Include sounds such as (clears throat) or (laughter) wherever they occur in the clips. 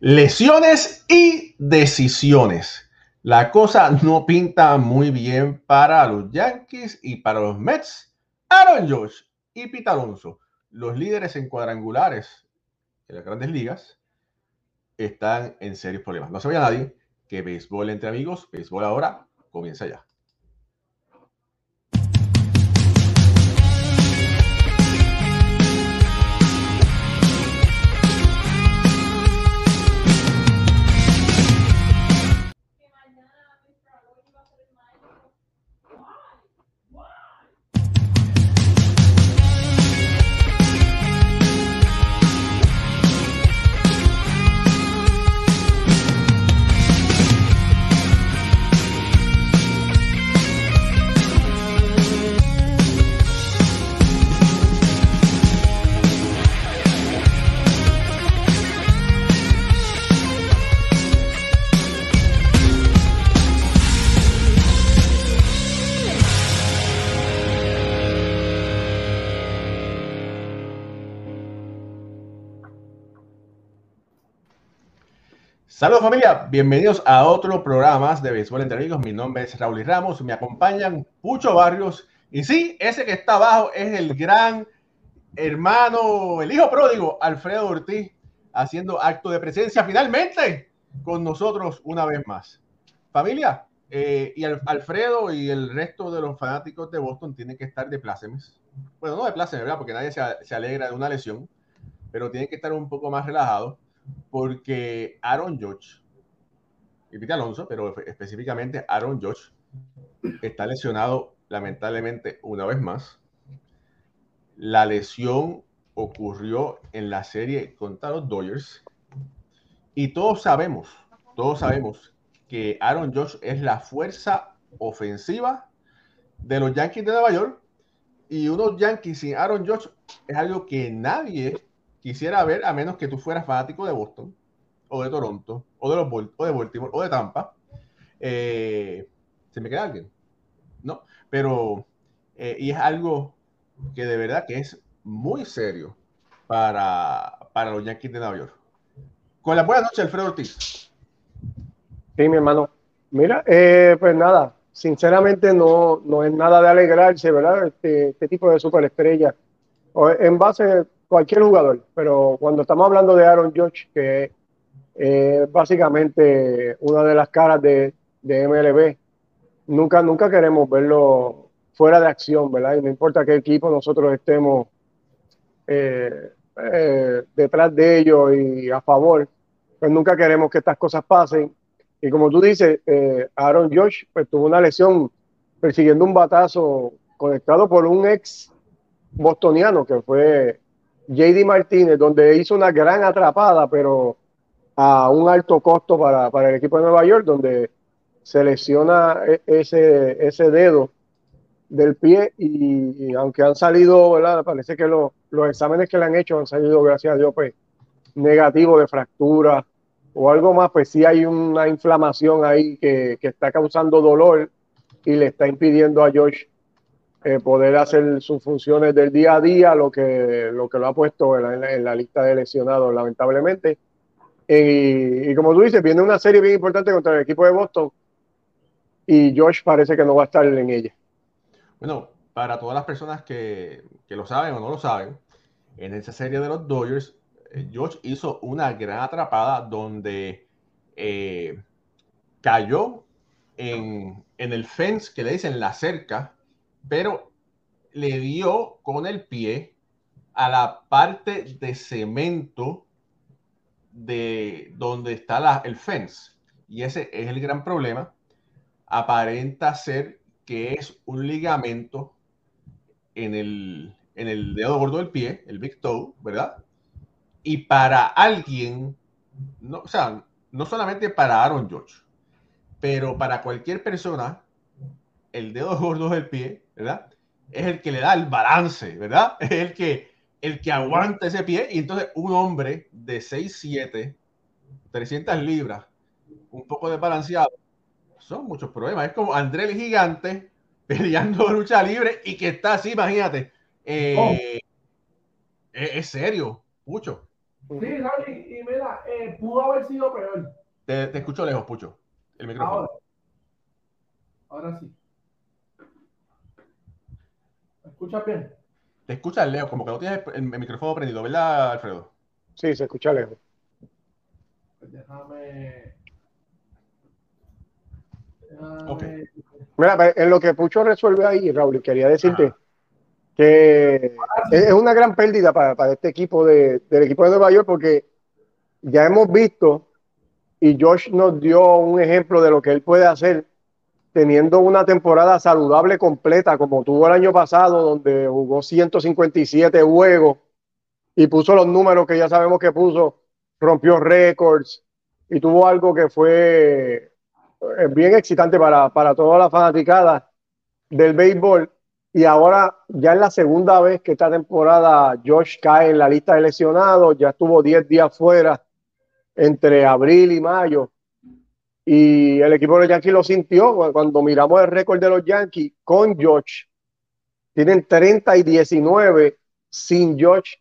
Lesiones y decisiones. La cosa no pinta muy bien para los Yankees y para los Mets. Aaron Josh y Pete Alonso, los líderes en cuadrangulares en las grandes ligas, están en serios problemas. No se vaya nadie que béisbol entre amigos, béisbol ahora, comienza ya. Saludos familia, bienvenidos a otro programa de Béisbol entre Amigos. Mi nombre es Raúl Ramos, me acompañan Pucho Barrios y sí, ese que está abajo es el gran hermano, el hijo pródigo, Alfredo Ortiz, haciendo acto de presencia finalmente con nosotros una vez más. Familia, eh, y Alfredo y el resto de los fanáticos de Boston tienen que estar de plácemes. Bueno, no de plácemes, ¿verdad? Porque nadie se alegra de una lesión, pero tienen que estar un poco más relajados porque Aaron Judge y Pete Alonso, pero específicamente Aaron Judge está lesionado lamentablemente una vez más. La lesión ocurrió en la serie contra los Dodgers y todos sabemos, todos sabemos que Aaron Judge es la fuerza ofensiva de los Yankees de Nueva York y unos Yankees sin Aaron Judge es algo que nadie quisiera ver, a menos que tú fueras fanático de Boston, o de Toronto, o de, los, o de Baltimore, o de Tampa. Eh, ¿Se me queda alguien? No, pero, eh, y es algo que de verdad que es muy serio para, para los Yankees de Nueva York. Con la buena noche, Alfredo Ortiz. Sí, mi hermano. Mira, eh, pues nada, sinceramente no, no es nada de alegrarse, ¿verdad? Este, este tipo de superestrella. En base cualquier jugador, pero cuando estamos hablando de Aaron George, que es básicamente una de las caras de, de, MLB, nunca, nunca queremos verlo fuera de acción, ¿verdad? Y no importa qué equipo nosotros estemos eh, eh, detrás de ellos y a favor, pues nunca queremos que estas cosas pasen. Y como tú dices, eh, Aaron George pues, tuvo una lesión persiguiendo un batazo conectado por un ex bostoniano que fue JD Martínez, donde hizo una gran atrapada, pero a un alto costo para, el equipo de Nueva York, donde se lesiona e, ese, ese dedo del pie y, aunque han salido, ¿verdad? Parece que los exámenes que le han hecho han salido, gracias a Dios, pues negativos de fractura o algo más, pues sí hay una inflamación ahí que, que está causando dolor y le está impidiendo a George eh, poder hacer sus funciones del día a día, lo que lo, que lo ha puesto en la, lista de lesionados, lamentablemente. Y, como tú dices, viene una serie bien importante contra el equipo de Boston y Josh parece que no va a estar en ella. Bueno, para todas las personas que, que lo saben o no lo saben, en esa serie de los Dodgers, eh, Josh hizo una gran atrapada donde eh, cayó en, en, el fence que le dicen la cerca pero le dio con el pie a la parte de cemento de donde está el fence. Y ese es el gran problema. Aparenta ser que es un ligamento en el, en el dedo gordo del pie, el big toe, ¿verdad? Y para alguien, no, o sea, no solamente para Aaron George, pero para cualquier persona, el dedo gordo del pie ¿verdad? Es el que le da el balance, ¿verdad? (laughs) Es el que, el que aguanta ese pie. Y entonces un hombre de 6'7, 300 libras, un poco desbalanceado, son muchos problemas. Es como André el gigante (laughs) peleando lucha libre y que está así, imagínate. Eh, oh. es, serio, mucho. Sí, Raúl, y, mira, eh, pudo haber sido peor. Te, te, escucho lejos, Pucho. El micrófono. Ahora, ahora sí. ¿Me escuchas bien? Te escuchas lejos, como que no tienes el, micrófono prendido, ¿verdad, Alfredo? Sí, se escucha lejos. Pues déjame. Okay. Mira, en lo que Pucho resuelve ahí, Raúl, quería decirte que es una gran pérdida para, este equipo de, del equipo de Nueva York porque ya hemos visto y Josh nos dio un ejemplo de lo que él puede hacer teniendo una temporada saludable completa como tuvo el año pasado donde jugó 157 juegos y puso los números que ya sabemos que puso, rompió récords y tuvo algo que fue eh, bien excitante para, para toda la fanaticada del béisbol y ahora ya es la segunda vez que esta temporada Josh cae en la lista de lesionados, ya estuvo 10 días fuera entre abril y mayo. Y el equipo de los Yankees lo sintió cuando miramos el récord de los Yankees con Josh. Tienen 30 y 19, sin Josh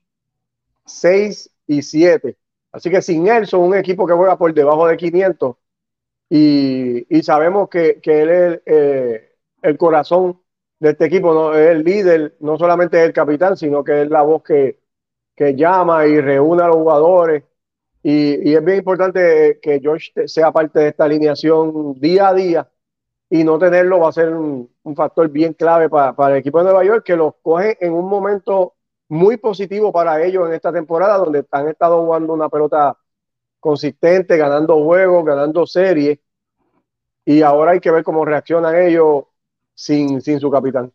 6 y 7. Así que sin él son un equipo que juega por debajo de 500 y, sabemos que, él es eh, el corazón de este equipo, ¿no? es el líder, no solamente es el capitán, sino que es la voz que, llama y reúne a los jugadores. Y, es bien importante que George sea parte de esta alineación día a día y no tenerlo va a ser un, factor bien clave para, para, el equipo de Nueva York, que los coge en un momento muy positivo para ellos en esta temporada, donde han estado jugando una pelota consistente, ganando juegos, ganando series. Y ahora hay que ver cómo reaccionan ellos sin, sin su capitán.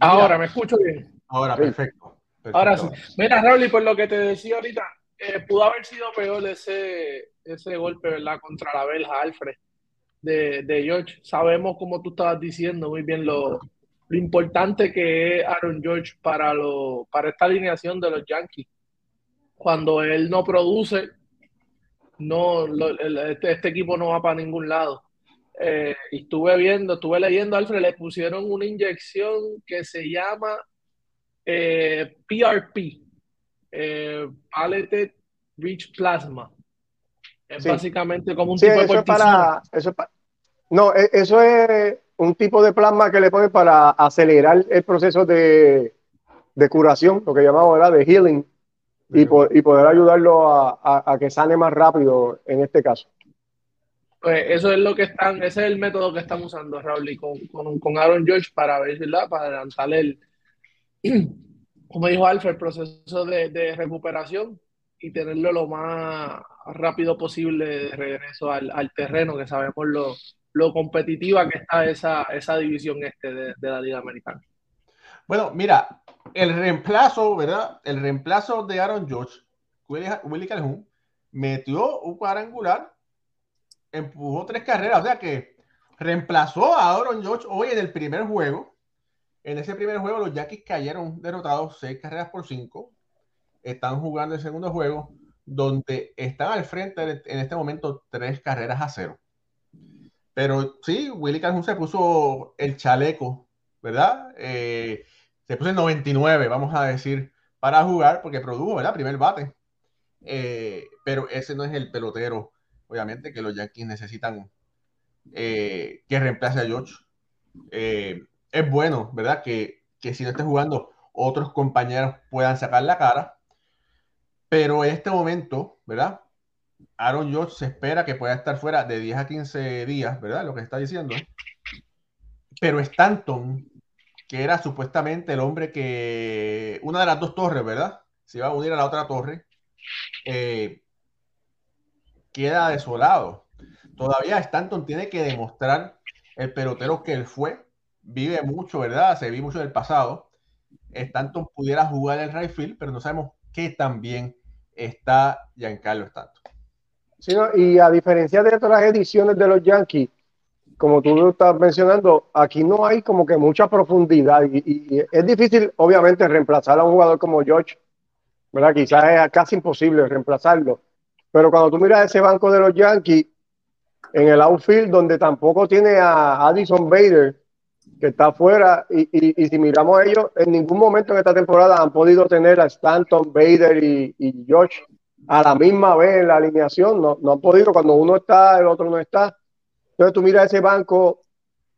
Ahora, ¿me escucho bien? Ahora, perfecto. Ahora sí. Mira, Raúl, y por lo que te decía ahorita, eh, pudo haber sido peor ese, ese golpe, ¿verdad? Contra la Belja, Alfred, de, George. Sabemos, como tú estabas diciendo muy bien, lo, lo importante que es Aaron George para, lo, para esta alineación de los Yankees. Cuando él no produce, no, este, este, equipo no va para ningún lado. Eh, y estuve viendo, estuve leyendo, Alfred, le pusieron una inyección que se llama PRP, eh, Palette Rich Plasma. Es básicamente como un tipo de eso para, eso No, e, eso es un tipo de plasma que le ponen para acelerar el proceso de, de curación, lo que llamamos de healing, y, y, poder ayudarlo a, a que sane más rápido en este caso. Pues eso es lo que están, ese es el método que están usando Raúl y con, con, Aaron George para ver, ¿verdad? Para adelantar el, (clears throat) como dijo Alfred, el proceso de, recuperación y tenerlo lo más rápido posible de regreso al, terreno, que sabemos lo, lo, competitiva que está esa, esa división este de, la Liga Americana. Bueno, mira, el reemplazo, ¿verdad? El reemplazo de Aaron George, Willy Calhoun, metió un cuadrangular empujó tres carreras, o sea que reemplazó a Aaron George hoy en el primer juego. En ese primer juego los Yankees cayeron derrotados seis carreras por cinco. Están jugando el segundo juego donde están al frente en este momento tres carreras a cero. Pero sí, Willy Calhoun se puso el chaleco, ¿verdad? Eh, se puso el 99, vamos a decir, para jugar, porque produjo, ¿verdad? Primer bate. Eh, pero ese no es el pelotero obviamente, que los Yankees necesitan eh, que reemplace a George. Eh, es bueno, ¿verdad? Que, si no esté jugando, otros compañeros puedan sacar la cara. Pero en este momento, ¿verdad? Aaron George se espera que pueda estar fuera de 10 a 15 días, ¿verdad? Lo que está diciendo. Pero Stanton, que era supuestamente el hombre que. Una de las dos torres, ¿verdad? Se iba a unir a la otra torre. Eh, queda desolado. Todavía Stanton tiene que demostrar el pelotero que él fue. Vive mucho, ¿verdad? Se vive mucho del pasado. Stanton pudiera jugar el right field, pero no sabemos qué tan bien está Giancarlo Stanton. Sí, y a diferencia de otras ediciones de los Yankees, como tú lo estás mencionando, aquí no hay como que mucha profundidad y, y, es difícil, obviamente, reemplazar a un jugador como George, ¿verdad? Quizás es casi imposible reemplazarlo. Pero cuando tú miras ese banco de los Yankees, en el outfield, donde tampoco tiene a Addison Bader, que está afuera. Y, y, si miramos a ellos, en ningún momento en esta temporada han podido tener a Stanton, Bader y, y Josh a la misma vez en la alineación. No, no han podido, cuando uno está, el otro no está. Entonces tú miras ese banco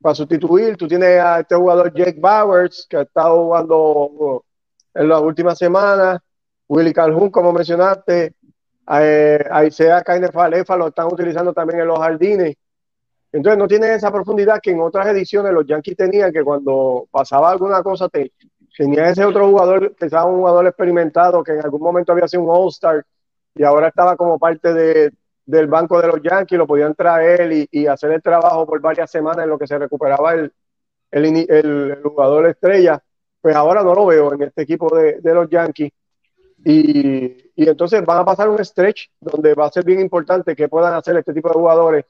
para sustituir, tú tienes a este jugador Jake Bowers, que ha estado jugando en las últimas semanas, Willy Calhoun, como mencionaste, eh, Aisea Kaine Falefa lo están utilizando también en los jardines. Entonces no tienen esa profundidad que en otras ediciones los Yankees tenían, que cuando pasaba alguna cosa te, tenía ese otro jugador, que estaba un jugador experimentado, que en algún momento había sido un All-Star y ahora estaba como parte de, del banco de los Yankees, lo podían traer y, y, hacer el trabajo por varias semanas en lo que se recuperaba el, el, el, jugador estrella. Pues ahora no lo veo en este equipo de, de los Yankees. Y, y, entonces van a pasar un stretch donde va a ser bien importante que puedan hacer este tipo de jugadores,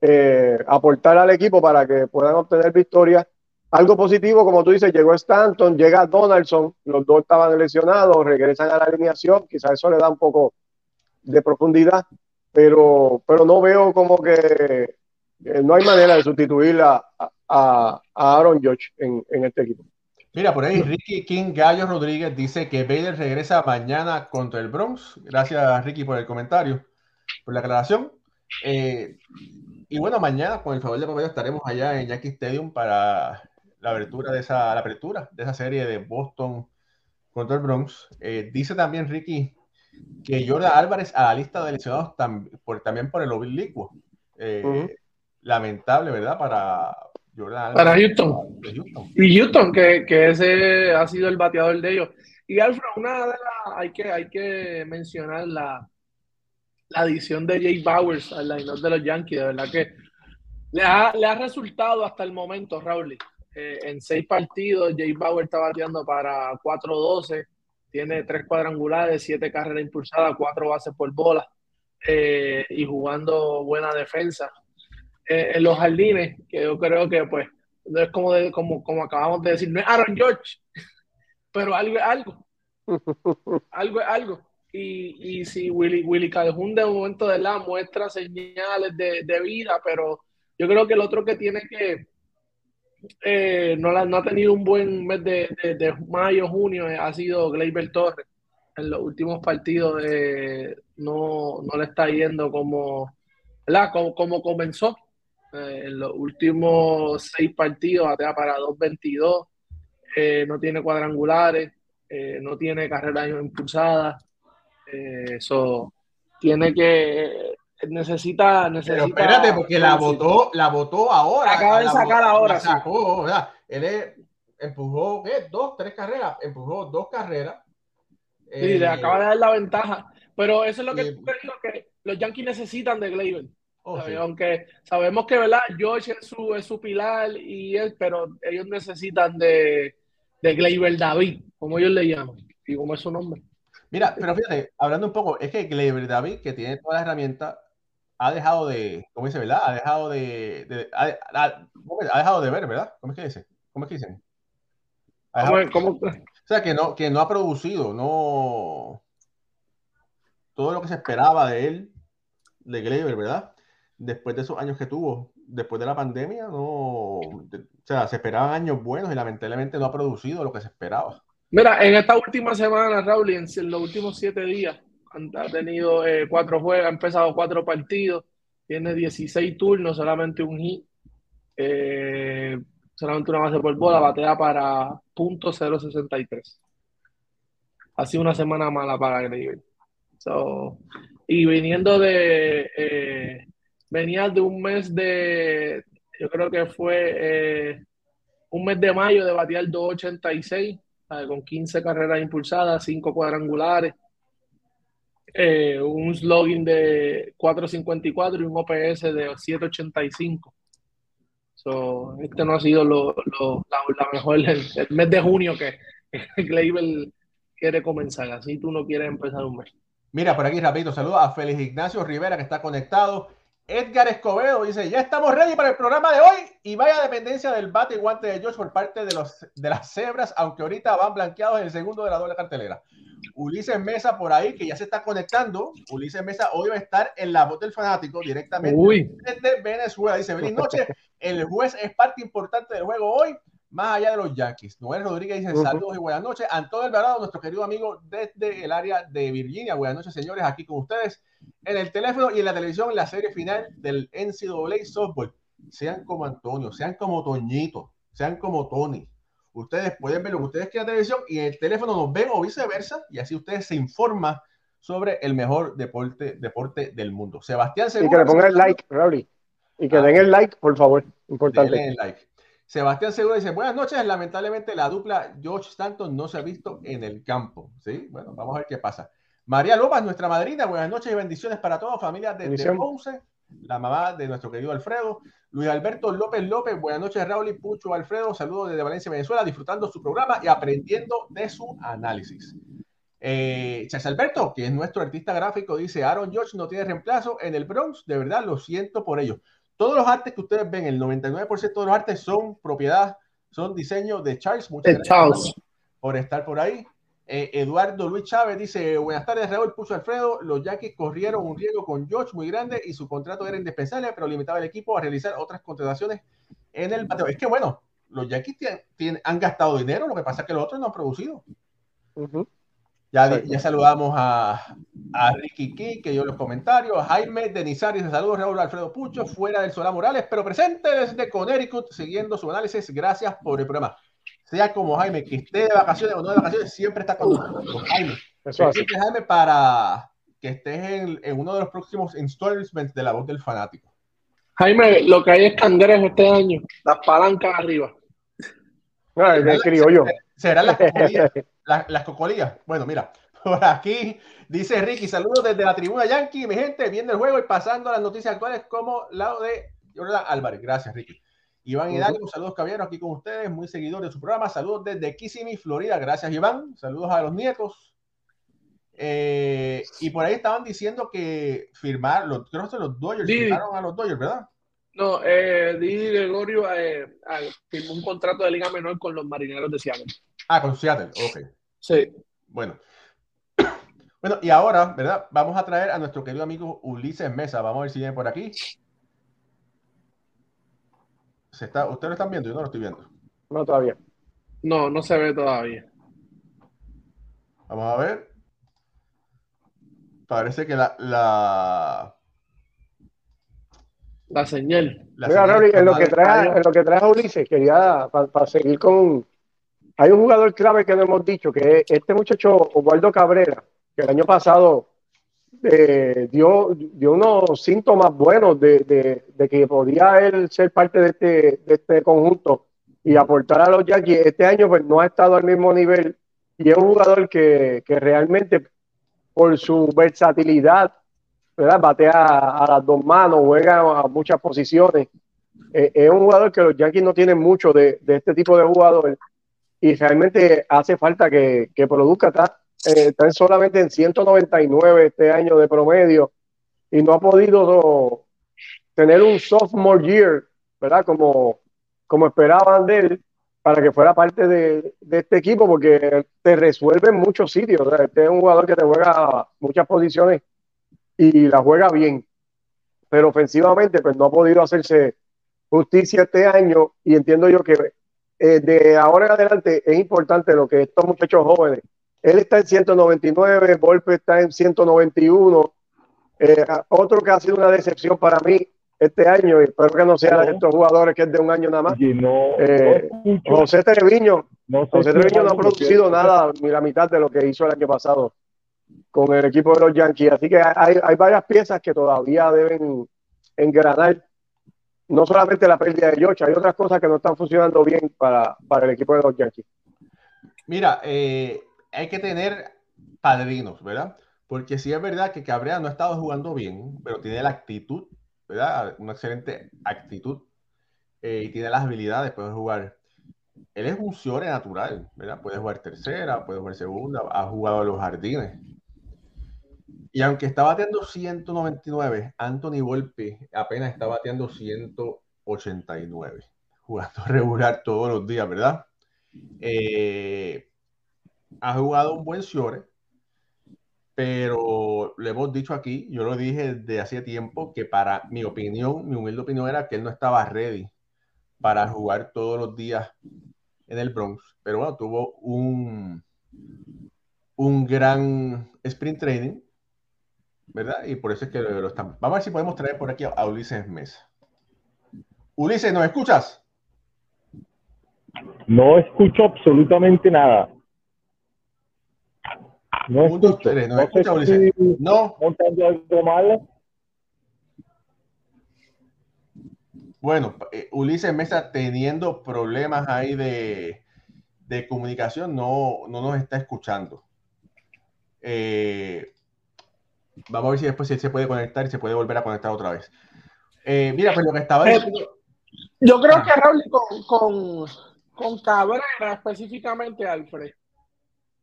eh, aportar al equipo para que puedan obtener victorias. Algo positivo, como tú dices, llegó Stanton, llega Donaldson, los dos estaban lesionados, regresan a la alineación, quizás eso le da un poco de profundidad, pero, pero no veo como que no hay manera de sustituir a, a, Aaron George en, en, este equipo. Mira, por ahí Ricky King Gallo Rodríguez dice que Bader regresa mañana contra el Bronx. Gracias, Ricky, por el comentario, por la aclaración. Eh, y bueno, mañana, con el favor de Romero, estaremos allá en Yankee Stadium para la apertura de esa, la apertura de esa serie de Boston contra el Bronx. Eh, dice también Ricky que Jordan Álvarez a la lista de lesionados por, también por el oblicuo. Eh, Lamentable, ¿verdad? Para Jordan Álvarez. Para Houston. Y Houston, que, que, ese ha sido el bateador de ellos. Y Alfred, una de las, hay que, hay que mencionar la, la adición de Jay Bowers al line de los Yankees, de verdad que le ha, le ha resultado hasta el momento, Raúl. Eh, en seis partidos, Jay Bauer está bateando para 4-12 tiene tres cuadrangulares, siete carreras impulsadas, cuatro bases por bola eh, y jugando buena defensa. Eh, en los jardines, que yo creo que pues no es como, como, como acabamos de decir, no es Aaron George, (laughs) pero algo es algo. algo es algo. Y, y si Willy, Willy Calhoun de momento de la muestra señales de, de vida, pero yo creo que el otro que tiene que, eh, no, la, no, ha tenido un buen mes de, de, mayo, junio, eh, ha sido Gleyber Torres. En los últimos partidos eh, no, no, le está yendo como, como, como, comenzó. en los últimos seis partidos batea para 2.22, no tiene cuadrangulares, no tiene carreras impulsadas. Eso tiene que necesita, necesita. Pero espérate, porque la votó, la votó ahora. Acaba de sacar ahora. sacó, o sea, él empujó, ¿qué? Dos, tres carreras. Empujó dos carreras. Sí, le eh, acaba de dar la ventaja. Pero eso es lo que tú digo, que los Yankees necesitan de Gleyber. Oh, Aunque sabemos que, ¿verdad? George es su, es su pilar, y él, pero ellos necesitan de, de Gleyber David, como ellos le llaman, y como es su nombre. Mira, pero fíjate, hablando un poco, es que Gleyber David, que tiene todas las herramientas, ha dejado de, ¿cómo dice, verdad? Ha dejado de, ha, dejado de ver, ¿verdad? ¿Cómo es que dice? ¿Cómo es que dicen? ¿Cómo, O sea, que no, que no ha producido, no todo lo que se esperaba de él, de Gleyber, ¿verdad? Después de esos años que tuvo, después de la pandemia, no, o sea, se esperaban años buenos y lamentablemente no ha producido lo que se esperaba. Mira, en esta última semana, Raúl, en los últimos siete días, ha tenido eh, cuatro juegos, ha empezado cuatro partidos, tiene 16 turnos, solamente un hit, eh, solamente una base por bola, batea para punto .063. Ha sido una semana mala para Gleyber. So, y viniendo de, eh, venía de un mes de, yo creo que fue un mes de mayo de batear 286 con 15 carreras impulsadas, 5 cuadrangulares, eh, un slogan de 4.54 y un OPS de 7.85. este no ha sido lo, la, mejor, el, mes de junio que Gleyber quiere comenzar, así tú no quieres empezar un mes. Mira, por aquí rapidito, saludos a Félix Ignacio Rivera que está conectado Edgar Escobedo dice, ya estamos ready para el programa de hoy y vaya dependencia del bate y guante de George por parte de, los, de las cebras, aunque ahorita van blanqueados en el segundo de la doble cartelera. Ulises Mesa por ahí, que ya se está conectando. Ulises Mesa hoy va a estar en la voz del fanático directamente desde Venezuela. Dice, feliz noche, el juez es parte importante del juego hoy más allá de los Yankees. Noel Rodríguez dice saludos y buenas noches. Antonio Alvarado, nuestro querido amigo desde el área de Virginia. Buenas noches, señores, aquí con ustedes en el teléfono y en la televisión, en la serie final del NCAA Softball. Sean como Antonio, sean como Toñito, sean como Tony. Ustedes pueden ver lo que ustedes quieran en televisión y en el teléfono nos ven o viceversa y así ustedes se informan sobre el mejor deporte, deporte del mundo. Sebastián Segura. Y que le pongan el like, Raúl. Y que ah. den el like, por favor. Importante. Denle el like. Sebastián Segura dice, buenas noches, lamentablemente la dupla George Stanton no se ha visto en el campo. ¿Sí? Bueno, vamos a ver qué pasa. María López, nuestra madrina, buenas noches y bendiciones para todos, familia de Ponce, la mamá de nuestro querido Alfredo. Luis Alberto López López, buenas noches, Raúl y Pucho Alfredo, saludos desde Valencia, Venezuela, disfrutando su programa y aprendiendo de su análisis. Eh, Alberto, que es nuestro artista gráfico, dice, Aaron George no tiene reemplazo en el Bronx, de verdad lo siento por ello. Todos los artes que ustedes ven, el 99% de los artes son propiedad, son diseño de Charles. Muchas gracias por estar por ahí. Eh, Eduardo Luis Chávez dice: Buenas tardes, Raúl Puso Alfredo. Los Yankees corrieron un riesgo con George muy grande y su contrato era indispensable, pero limitaba el equipo a realizar otras contrataciones en el bateo. Es que bueno, los Yankees tienen, han gastado dinero, lo que pasa es que los otros no han producido. Ya, ya saludamos a, a Ricky Key, que dio los comentarios, a Jaime Denizari, saludos Raúl Alfredo Pucho, fuera del Solá Morales, pero presente desde Connecticut, siguiendo su análisis. Gracias por el programa. Sea como Jaime, que esté de vacaciones o no de vacaciones, siempre está con nosotros. Jaime, Eso Jaime, para que estés en, en, uno de los próximos installments de La Voz del Fanático. Jaime, lo que hay es canderes este año, las palancas arriba. No, el criollo. ¿Serán las cocolías? las, cocolías. Bueno, mira, (laughs) por aquí dice Ricky, saludos desde la tribuna Yankee, mi gente, viendo el juego y pasando las noticias actuales como lado de Jordan Álvarez. Gracias, Ricky. Iván Hidalgo, saludos caballeros aquí con ustedes, muy seguidor de su programa. Saludos desde Kissimmee, Florida. Gracias, Iván. Saludos a los nietos. Eh, y por ahí estaban diciendo que firmar, los, creo que los Dodgers, firmaron a los Dodgers, ¿verdad? No, eh, Didi Gregorio eh, firmó un contrato de liga menor con los marineros de Seattle. Ah, con Seattle, ok. Sí. Bueno. (coughs) Bueno, y ahora, ¿verdad? Vamos a traer a nuestro querido amigo Ulises Mesa. Vamos a ver si viene por aquí. ¿Se está, ¿Ustedes lo están viendo? Yo no lo estoy viendo. No, todavía. No, no se ve todavía. Vamos a ver. Parece que la, la, la señal. en, lo que trae, en lo que trae a Ulises, quería, para seguir con. Hay un jugador clave que no hemos dicho, que es este muchacho Osvaldo Cabrera, que el año pasado eh, dio, dio unos síntomas buenos de, de, que podía él ser parte de este, de este conjunto y aportar a los Yankees. Este año pues no ha estado al mismo nivel y es un jugador que, que realmente por su versatilidad ¿verdad? Batea a, las dos manos, juega a muchas posiciones. Eh, es un jugador que los Yankees no tienen mucho de, de este tipo de jugador y realmente hace falta que, que produzca. Está, eh, solamente en 199 este año de promedio y no ha podido tener un sophomore year, ¿verdad? Como, como esperaban de él para que fuera parte de, de este equipo porque te resuelve en muchos sitios. Este es un jugador que te juega muchas posiciones y la juega bien. Pero ofensivamente, pues no ha podido hacerse justicia este año y entiendo yo que eh, de ahora en adelante es importante lo que estos muchachos jóvenes, él está en 199, Volpe está en 191, eh, otro que ha sido una decepción para mí este año, y espero que no sea de estos jugadores que es de un año nada más. Eh, José Treviño, José Treviño no ha producido nada ni la mitad de lo que hizo el año pasado con el equipo de los Yankees. Así que hay, hay varias piezas que todavía deben engranar. No solamente la pérdida de George, hay otras cosas que no están funcionando bien para, para el equipo de los Yankees. Mira, eh, hay que tener padrinos, ¿verdad? Porque sí es verdad que Cabrera no ha estado jugando bien, pero tiene la actitud, ¿verdad? Una excelente actitud eh, y tiene las habilidades, puede jugar. Él es un ciore natural, ¿verdad? Puede jugar tercera, puede jugar segunda, ha jugado a los jardines. Y aunque está bateando 199, Anthony Volpe apenas está bateando 189, jugando (laughs) regular todos los días, ¿verdad? Eh, ha jugado un buen Ciore, pero le hemos dicho aquí, yo lo dije desde hace tiempo, que para mi opinión, mi humilde opinión era que él no estaba ready para jugar todos los días en el Bronx, pero bueno, tuvo un, un gran sprint training, ¿verdad? Y por eso es que lo, están. Vamos a ver si podemos traer por aquí a, Ulises Mesa. Ulises, ¿nos escuchas? No escucho absolutamente nada. No escucho. no, escucha, Ulises. no. Bueno, eh, Ulises Mesa teniendo problemas ahí de, de comunicación, no, no, nos está escuchando. Eh, vamos a ver si después se puede conectar y se puede volver a conectar otra vez. Eh, mira, pues lo que estaba diciendo. Yo creo que Raúl con, con, con Cabrera específicamente, Alfred,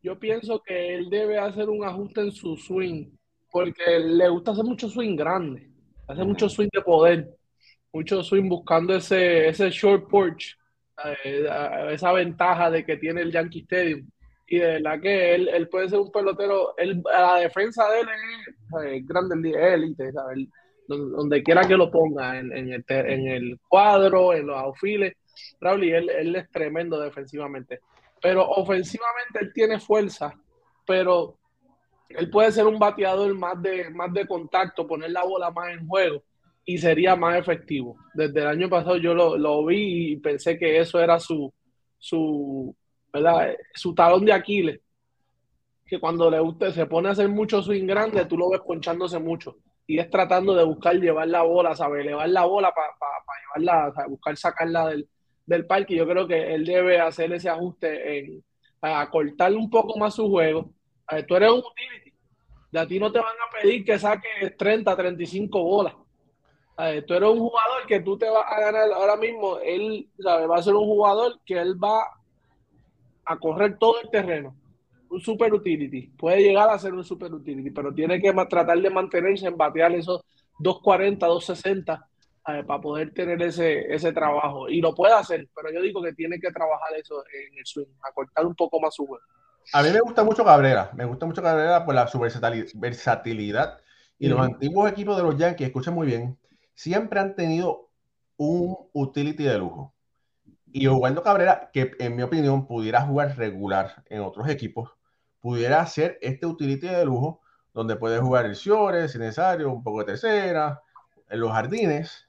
yo pienso que él debe hacer un ajuste en su swing, porque le gusta hacer mucho swing grande, hace mucho swing de poder, mucho swing buscando ese, ese short porch, eh, esa ventaja de que tiene el Yankee Stadium. Y de verdad que él, él puede ser un pelotero, él, la defensa de él es grande, élite, donde quiera que lo ponga, en, el, en el cuadro, en los outfields, Raúl, él, él es tremendo defensivamente pero ofensivamente él tiene fuerza, pero él puede ser un bateador más de, más de contacto, poner la bola más en juego y sería más efectivo. Desde el año pasado yo lo, vi y pensé que eso era su, su, su talón de Aquiles. Que cuando le guste, se pone a hacer mucho swing grande, tú lo ves ponchándose mucho. Y es tratando de buscar llevar la bola, ¿sabes? Elevar la bola para llevarla, buscar sacarla del, del parque. Yo creo que él debe hacer ese ajuste en acortarle un poco más su juego. tú eres un utility. De a ti no te van a pedir que saques 30, 35 bolas. tú eres un jugador que tú te vas a ganar ahora mismo. Él va a ser un jugador que él va a correr todo el terreno. Un super utility. Puede llegar a ser un super utility, pero tiene que tratar de mantenerse en batear esos 240, 260 para poder tener ese, ese trabajo. Y lo puede hacer, pero yo digo que tiene que trabajar eso en el swing, acortar un poco más su juego. A mí me gusta mucho Cabrera, me gusta mucho Cabrera por la su versatilidad. Y los antiguos equipos de los Yankees, escuchen muy bien, siempre han tenido un utility de lujo. Y Oswaldo Cabrera, que en mi opinión pudiera jugar regular en otros equipos, pudiera hacer este utility de lujo, donde puede jugar el Ciore, si necesario, un poco de tercera, en los jardines,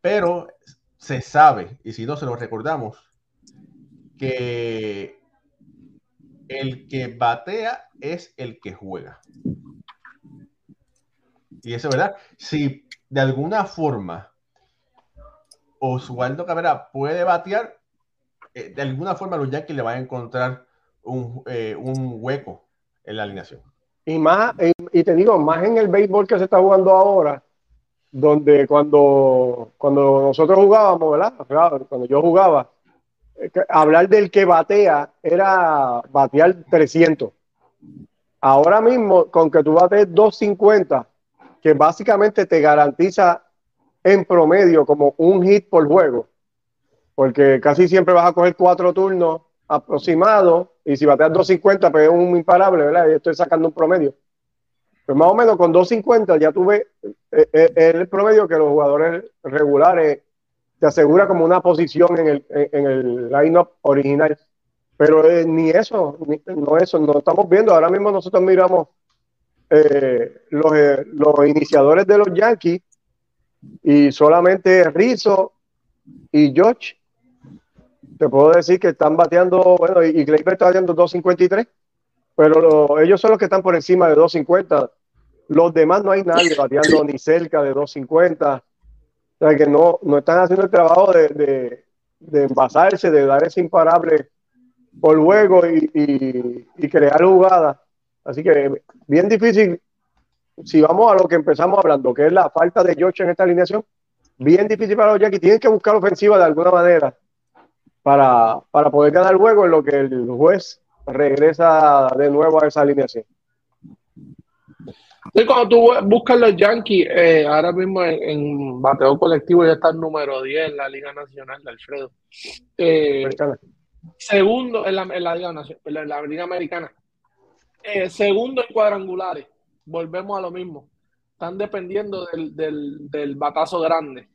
pero se sabe, y si no se lo recordamos, que el que batea es el que juega. Y eso, ¿verdad? Si de alguna forma Oswaldo Cabrera puede batear, eh, de alguna forma los Yankees le van a encontrar un, eh, un hueco en la alineación. Y más, y te digo, más en el béisbol que se está jugando ahora, donde cuando, cuando nosotros jugábamos, ¿verdad? Cuando yo jugaba, eh, hablar del que batea era batear 300. Ahora mismo, con que tú bates 250, que básicamente te garantiza en promedio como un hit por juego, porque casi siempre vas a coger cuatro turnos aproximados, y si bateas 250, pues es un imparable, ¿verdad? Y estoy sacando un promedio pues más o menos con 2.50 ya tuve eh, eh, el promedio que los jugadores regulares te asegura como una posición en el, en el line-up original. Pero eh, ni eso, no eso, no estamos viendo. Ahora mismo nosotros miramos los, los iniciadores de los Yankees y solamente Rizzo y George. Te puedo decir que están bateando, bueno, y Gleyber está bateando 2.53 pero ellos son los que están por encima de 250. Los demás no hay nadie bateando ni cerca de 250. O sea que no, no están haciendo el trabajo de, de, de envasarse, de dar ese imparable por juego y, y, crear jugadas. Así que bien difícil, si vamos a lo que empezamos hablando, que es la falta de George en esta alineación, bien difícil para los Yankees. Tienen que buscar ofensiva de alguna manera para, para poder ganar el juego en lo que el juez regresa de nuevo a esa alineación. Y cuando tú buscas los Yankees, eh, ahora mismo en, bateo colectivo ya está el número 10 en la Liga Nacional de Alfredo. Eh, segundo en la, en la, Liga, en la Liga Americana. Eh, segundo en cuadrangulares. Volvemos a lo mismo. Están dependiendo del, del, del batazo grande.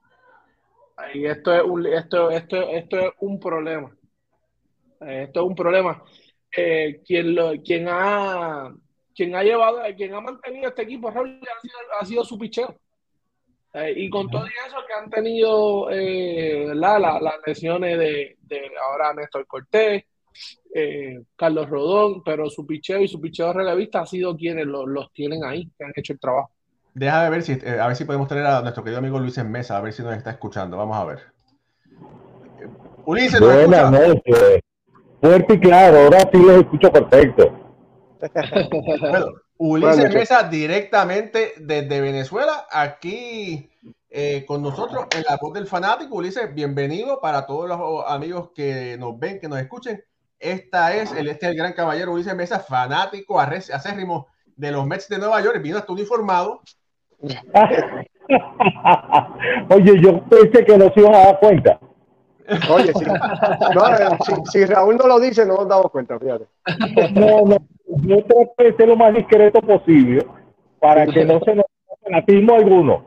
Y esto es un, esto, esto, esto es un problema. Esto es un problema. quien, lo, quien ha quien ha llevado, quien ha mantenido este equipo, Raúl, ha sido, su picheo. Eh, y con todo eso que han tenido eh, la, las lesiones de, ahora Néstor Cortés, eh, Carlos Rodón, pero su picheo y su picheo relevista ha sido quienes los, tienen ahí, que han hecho el trabajo. Deja de ver si, a ver si podemos tener a nuestro querido amigo Luis en mesa, a ver si nos está escuchando. Vamos a ver. Ulises, Buenas noches. Fuerte y claro, ahora sí los escucho perfecto. bueno, Ulises Mesa directamente desde Venezuela, aquí eh, con nosotros en la voz del fanático. Ulises, bienvenido para todos los amigos que nos ven, que nos escuchen. Esta es el, este el gran caballero Ulises Mesa, fanático acérrimo de los Mets de Nueva York. Vino hasta uniformado. (laughs) Oye, yo pensé que no se iban a dar cuenta. Oye, si, Raúl no lo dice, no nos damos cuenta, fíjate. No, no, yo trato de ser lo más discreto posible para que no se nos fanatismo alguno.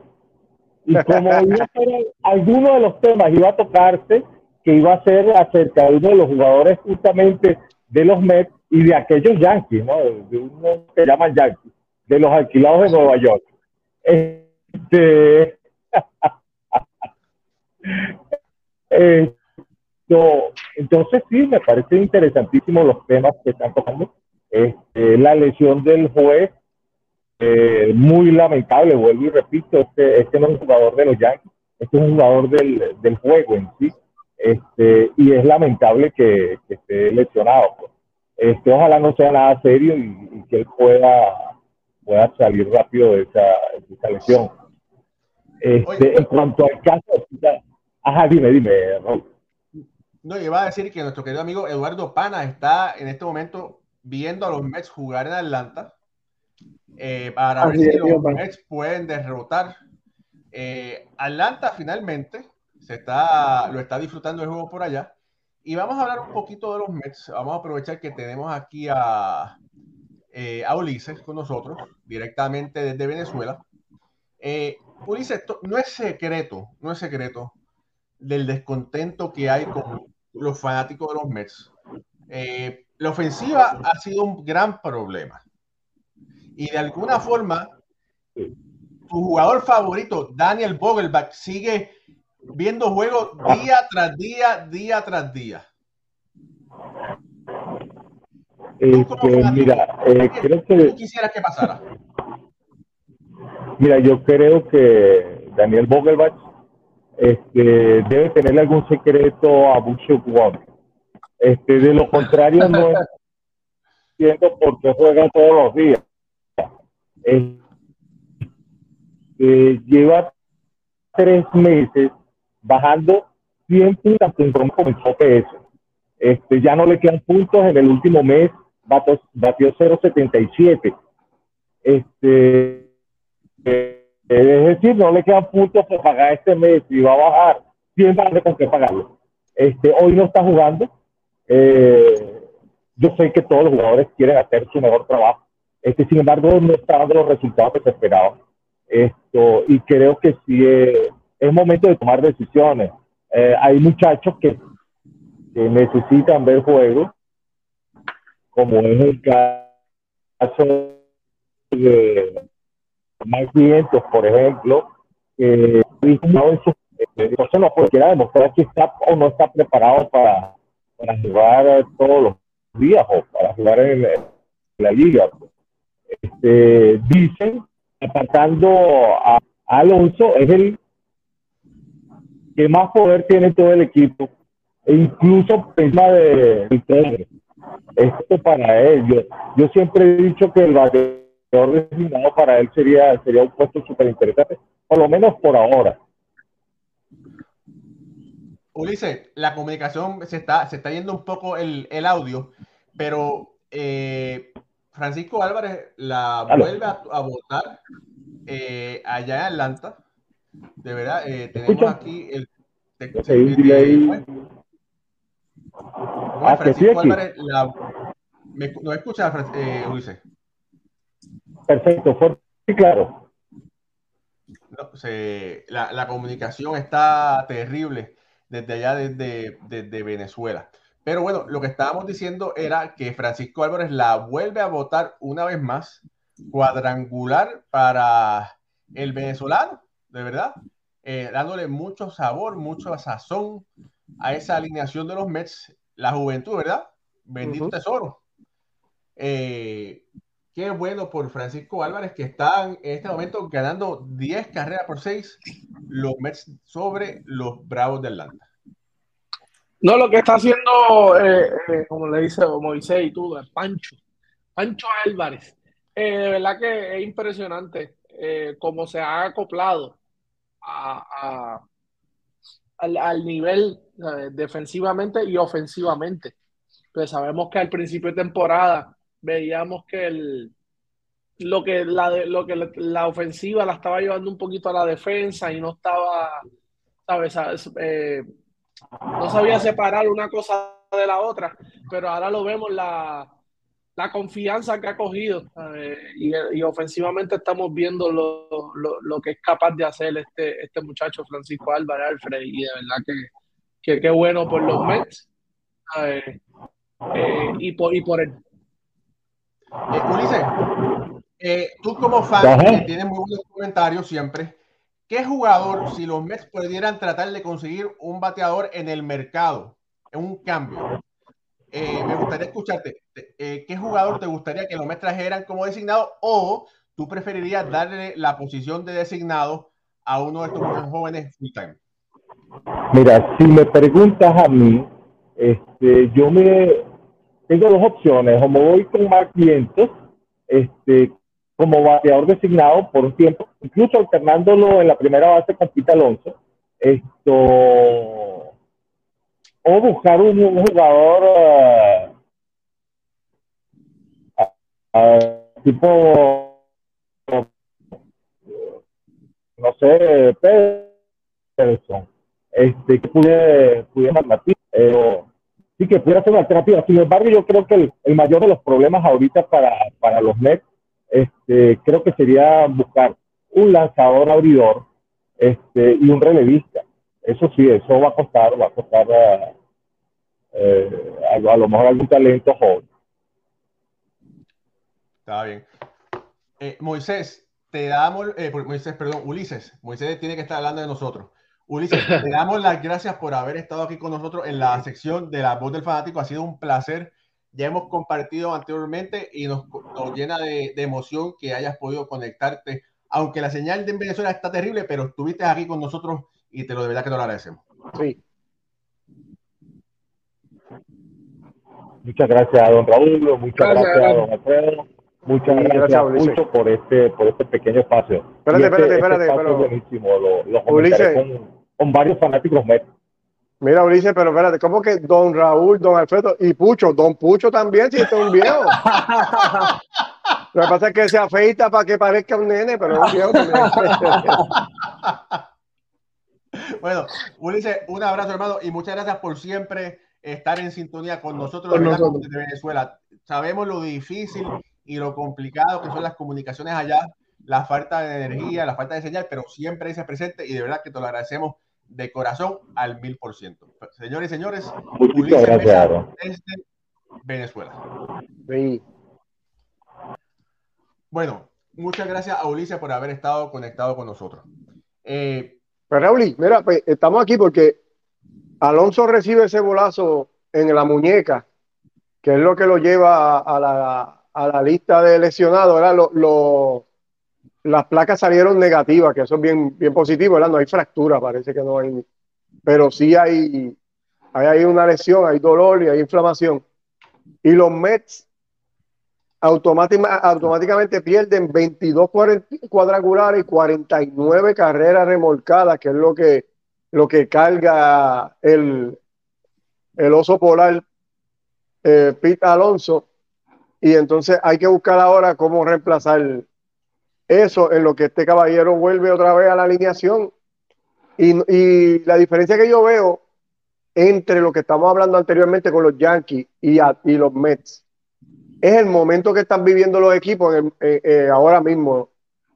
Y como alguno de los temas iba a tocarse, que iba a ser acerca de uno de los jugadores justamente de los Mets y de aquellos Yankees, ¿no? De uno que llaman Yankees, de los alquilados de Nueva York. Este, (laughs) entonces sí, me parecen interesantísimos los temas que están tocando. Este, la lesión del juez, eh, muy lamentable, vuelvo y repito, este, este no es un jugador de los Yankees, este es un jugador del, del juego en sí, este, y es lamentable que, esté lesionado. Pues. Este, ojalá no sea nada serio y, que él pueda, pueda salir rápido de esa, de esa lesión. Este, en cuanto al caso, ajá, dime, dime, No, iba a decir que nuestro querido amigo Eduardo Pana está en este momento viendo a los Mets jugar en Atlanta eh, para ver si los Mets pueden derrotar. Eh, Atlanta finalmente se está, lo está disfrutando el juego por allá. Y vamos a hablar un poquito de los Mets. Vamos a aprovechar que tenemos aquí a, eh, a Ulises con nosotros, directamente desde Venezuela. Ulises, no es secreto, no es secreto del descontento que hay con los fanáticos de los Mets. Eh, la ofensiva ha sido un gran problema. Y de alguna forma, tu jugador favorito, Daniel Vogelbach, sigue viendo juegos día tras día, día tras día. Este, mira, eh, creo que. ¿Qué quisieras que pasara? Mira, yo creo que Daniel Vogelbach este, debe tener algún secreto a Wong este, de lo contrario, no (laughs) entiendo por qué juega todos los días. Este, lleva tres meses bajando 100 puntos comenzó eso. Este, ya no le quedan puntos. En el último mes batió, batió 0.77. Este, eh, es decir, no le quedan puntos para pagar este mes y va a bajar. Siempre con qué pagarlo. Este, hoy no está jugando eh, yo sé que todos los jugadores quieren hacer su mejor trabajo. Este, sin embargo, no está dando los resultados que se esperaban. Esto, y creo que sí eh, es momento de tomar decisiones. Eh, hay muchachos que, necesitan ver juegos, como es el caso de Mike Vientos, por ejemplo, que entonces no puede demostrar si está o no está preparado para, para jugar todos los días o para jugar en, la liga. Este, dicen, apartando a, Alonso, es el que más poder tiene todo el equipo, e incluso encima de, Esto para él. Yo, siempre he dicho que el bateador designado para él sería, sería un puesto súper interesante, por lo menos por ahora. Ulises, la comunicación se está, se está yendo un poco el, audio, pero eh, Francisco Álvarez la vuelve a, votar eh, allá en Atlanta. De verdad, eh, tenemos aquí el. Ah, Francisco Álvarez la, ¿Me, ¿No escuchas, eh, Ulises? Perfecto, fuerte y claro. la, la, comunicación está terrible desde allá, desde, desde Venezuela. Pero bueno, lo que estábamos diciendo era que Francisco Álvarez la vuelve a votar una vez más, cuadrangular para el venezolano, de verdad, eh, dándole mucho sabor, mucho sazón a esa alineación de los Mets, la juventud, ¿verdad? Bendito tesoro. Eh, qué bueno por Francisco Álvarez que están en este momento ganando 10 carreras por 6 los Mets sobre los Bravos de Atlanta. No, lo que está haciendo, eh, eh, como le dice Moisés y tú, Pancho, Pancho Álvarez, eh, de verdad que es impresionante cómo se ha acoplado al, nivel defensivamente y ofensivamente. Pues sabemos que al principio de temporada veíamos que el, lo que la, lo que la ofensiva la estaba llevando un poquito a la defensa y no estaba, ¿sabes? no sabía separar una cosa de la otra, pero ahora lo vemos la, la confianza que ha cogido y, ofensivamente estamos viendo lo, lo, que es capaz de hacer este, este muchacho Francisco Álvarez Alfred y de verdad que qué bueno por los Mets eh, y, por, y por él. Eh, Ulises, eh, tú como fan tienes muy buenos comentarios siempre. ¿Qué jugador, si los Mets pudieran tratar de conseguir un bateador en el mercado, en un cambio? Eh, me gustaría escucharte. Eh, ¿Qué jugador te gustaría que los Mets trajeran como designado o tú preferirías darle la posición de designado a uno de estos jóvenes full time? Mira, si me preguntas a mí, este, yo me tengo dos opciones, o me voy con más clientes, este, como bateador designado por un tiempo, incluso alternándolo en la primera base con Pita Alonso, esto, o buscar un, jugador uh, tipo, no sé, Pederson, este, que pudiera, pudiera eh, sí que pudiera ser una alternativa. Sin embargo, yo creo que el, mayor de los problemas ahorita para, para los Mets este, creo que sería buscar un lanzador abridor este, y un relevista. Eso sí, eso va a costar, va a costar eh, a, lo mejor algún talento joven. Está bien. Eh, Moisés, te damos, eh, Moisés, perdón, Ulises, Moisés tiene que estar hablando de nosotros. Ulises, (laughs) te damos las gracias por haber estado aquí con nosotros en la sección de la voz del fanático. Ha sido un placer ya hemos compartido anteriormente y nos, llena de, emoción que hayas podido conectarte, aunque la señal de Venezuela está terrible, pero estuviste aquí con nosotros y te lo de verdad que te lo agradecemos. Sí. Muchas gracias a don Raúl, muchas gracias, a don Alfredo, muchas gracias, mucho por este, por este pequeño espacio. Espérate, espérate, este espérate. Pero... buenísimo, lo, lo con, con varios fanáticos Mets. Mira, Ulises, pero espérate, ¿cómo que Don Raúl, Don Alfredo y Pucho? Don Pucho también, si este es un viejo. (laughs) Lo que pasa es que se afeita para que parezca un nene, pero es un viejo también. (laughs) bueno, Ulises, un abrazo, hermano, y muchas gracias por siempre estar en sintonía con nosotros, de Venezuela. Sabemos lo difícil y lo complicado que son las comunicaciones allá, la falta de energía, la falta de señal, pero siempre dice presente y de verdad que te lo agradecemos de corazón al mil por ciento. Señores y señores, Ulises Mesa desde Venezuela. Bueno, muchas gracias a Ulises por haber estado conectado con nosotros. Eh, Raúl, mira, pues, estamos aquí porque Alonso recibe ese bolazo en la muñeca, que es lo que lo lleva a, la, lista de lesionados. Lo, las placas salieron negativas, que eso es bien, bien positivo, ¿verdad? No hay fractura, parece que no hay, pero sí hay, hay, una lesión, hay dolor y hay inflamación. Y los Mets automáticamente pierden 22 cuadrangulares y 49 carreras remolcadas, que es lo que, lo que carga el, el oso polar eh, Pete Alonso y entonces hay que buscar ahora cómo reemplazar eso en lo que este caballero vuelve otra vez a la alineación. Y, y la diferencia que yo veo entre lo que estamos hablando anteriormente con los Yankees y, y los Mets es el momento que están viviendo los equipos eh, eh, ahora mismo.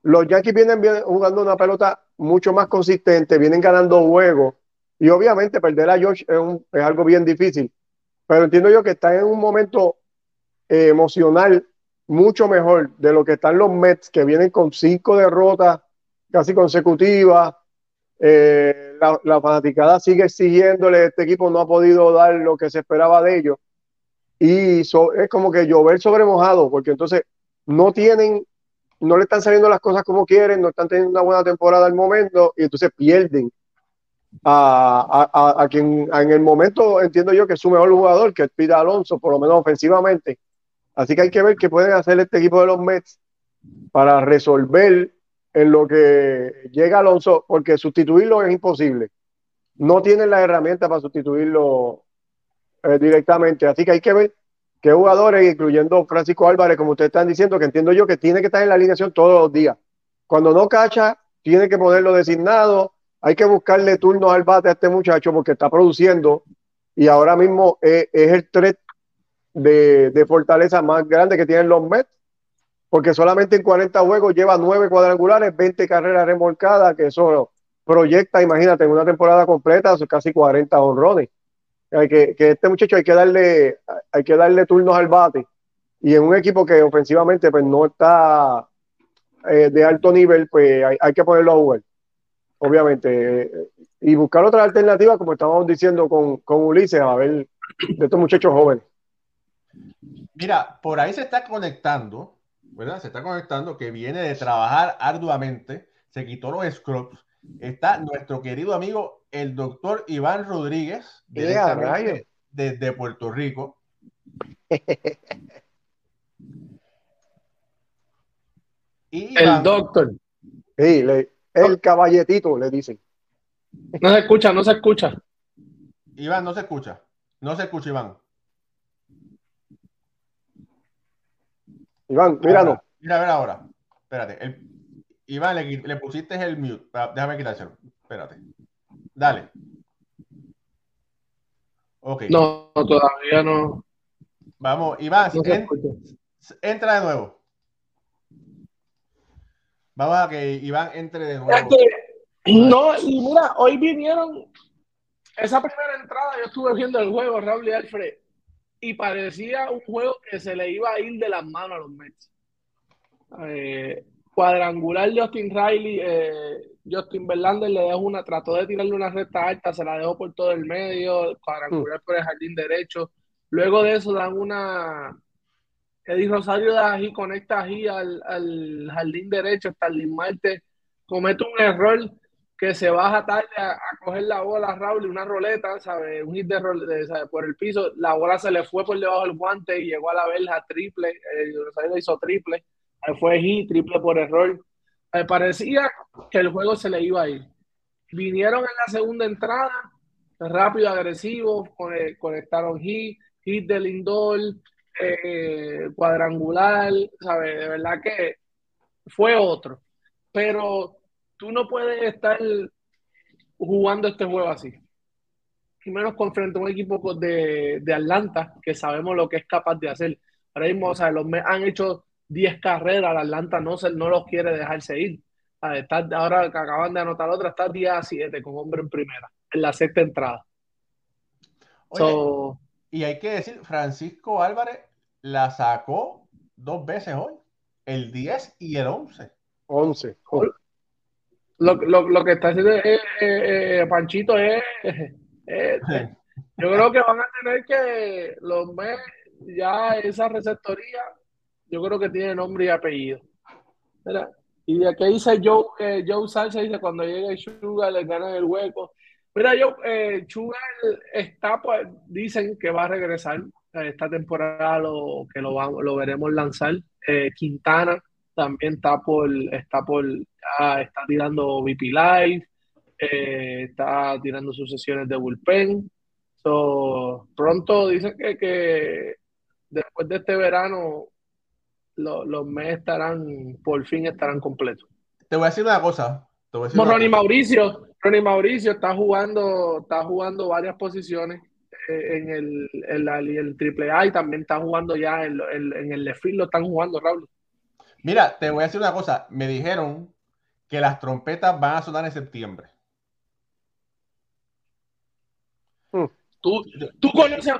Los Yankees vienen, jugando una pelota mucho más consistente, vienen ganando juegos y obviamente perder a Josh es, algo bien difícil, pero entiendo yo que están en un momento eh, emocional mucho mejor de lo que están los Mets, que vienen con cinco derrotas casi consecutivas. Eh, la, fanaticada sigue exigiéndole, este equipo no ha podido dar lo que se esperaba de ellos. Y es como que llover sobre mojado, porque entonces no tienen, no le están saliendo las cosas como quieren, no están teniendo una buena temporada al momento, y entonces pierden a, a, a quien en el momento entiendo yo que es su mejor jugador, que es Pete Alonso, por lo menos ofensivamente Así que hay que ver qué pueden hacer este equipo de los Mets para resolver en lo que llega Alonso, porque sustituirlo es imposible. No tienen la herramienta para sustituirlo eh, directamente. Así que hay que ver qué jugadores, incluyendo Francisco Álvarez, como ustedes están diciendo, que entiendo yo que tiene que estar en la alineación todos los días. Cuando no cacha, tiene que ponerlo designado. Hay que buscarle turnos al bate a este muchacho porque está produciendo y ahora mismo es, el tres de, fortaleza más grande que tienen los Mets, porque solamente en 40 juegos lleva 9 cuadrangulares, 20 carreras remolcadas, que eso proyecta, imagínate, en una temporada completa, casi 40 honrones. Hay que, que este muchacho hay que darle, hay que darle turnos al bate. Y en un equipo que ofensivamente pues no está eh, de alto nivel, pues hay, que ponerlo a jugar. Obviamente. y buscar otra alternativa, como estábamos diciendo con, con Ulises, a ver de estos muchachos jóvenes. Mira, por ahí se está conectando, ¿verdad? Se está conectando que viene de trabajar arduamente, se quitó los scrubs. Está nuestro querido amigo, el doctor Iván Rodríguez, directamente desde Puerto Rico. (laughs) el doctor. Sí, el caballetito, le dicen. No se escucha, no se escucha. Iván, no se escucha. No se escucha, Iván. Iván, míralo. Mira, a ver ahora. Espérate. Iván, le, pusiste el mute. Ah, déjame quitárselo. Espérate. Dale. Ok. No, todavía no. Vamos, Iván, entra de nuevo. Vamos a que Iván entre de nuevo. no, y mira, hoy vinieron esa primera entrada, yo estuve viendo el juego, Raúl y Alfred y parecía un juego que se le iba a ir de las manos a los Mets. Eh, cuadrangular Justin Riley, eh, Justin Verlander le dejó una, trató de tirarle una recta alta, se la dejó por todo el medio, cuadrangular por el jardín derecho. Luego de eso dan una. Eddie Rosario de Ají conecta Ají al, al jardín derecho, Starling Marte comete un error que se baja tarde a, coger la bola Raúl y una roleta, ¿sabes? Un hit de, roleta por el piso, la bola se le fue por debajo del guante y llegó a la verja triple, el Rosario hizo triple, fue hit, triple por error. Me parecía que el juego se le iba a ir. Vinieron en la segunda entrada, rápido, agresivo, conectaron hit, hit de Lindor, eh, cuadrangular, ¿sabes? De verdad que fue otro. Pero tú no puedes estar jugando este juego así. Y menos con frente a un equipo de, Atlanta, que sabemos lo que es capaz de hacer. Ahora mismo, o sea, los han hecho 10 carreras, Atlanta no, se, no los quiere dejarse ir. ahora que acaban de anotar otra, está día 7 con hombre en primera, en la sexta entrada. y hay que decir, Francisco Álvarez la sacó dos veces hoy, el 10 y el 11. 11 lo, lo, lo que está haciendo eh, Panchito es, (laughs) yo creo que van a tener que los ya esa receptoría, yo creo que tiene nombre y apellido. Y de aquí dice Joe, eh, Joe Salsa, dice cuando llegue Sugar le ganan el hueco. Mira, yo, eh, Sugar está, pues, dicen que va a regresar esta temporada, lo, que lo, veremos lanzar. Eh, Quintana también está por, está por, está tirando VP Live, eh, está tirando sus sesiones de bullpen. So, pronto dicen que, que después de este verano los, los Mets estarán, por fin estarán completos. Te voy a decir una cosa. Te voy a decir Como una Ronnie cosa. Mauricio, Ronnie Mauricio está jugando, está jugando varias posiciones eh, en el, en la- en el triple A y también está jugando ya en, lo- en- en el left lo están jugando, Raúl. Mira, te voy a decir una cosa. Me dijeron que las trompetas van a sonar en septiembre. Tú, tú conoces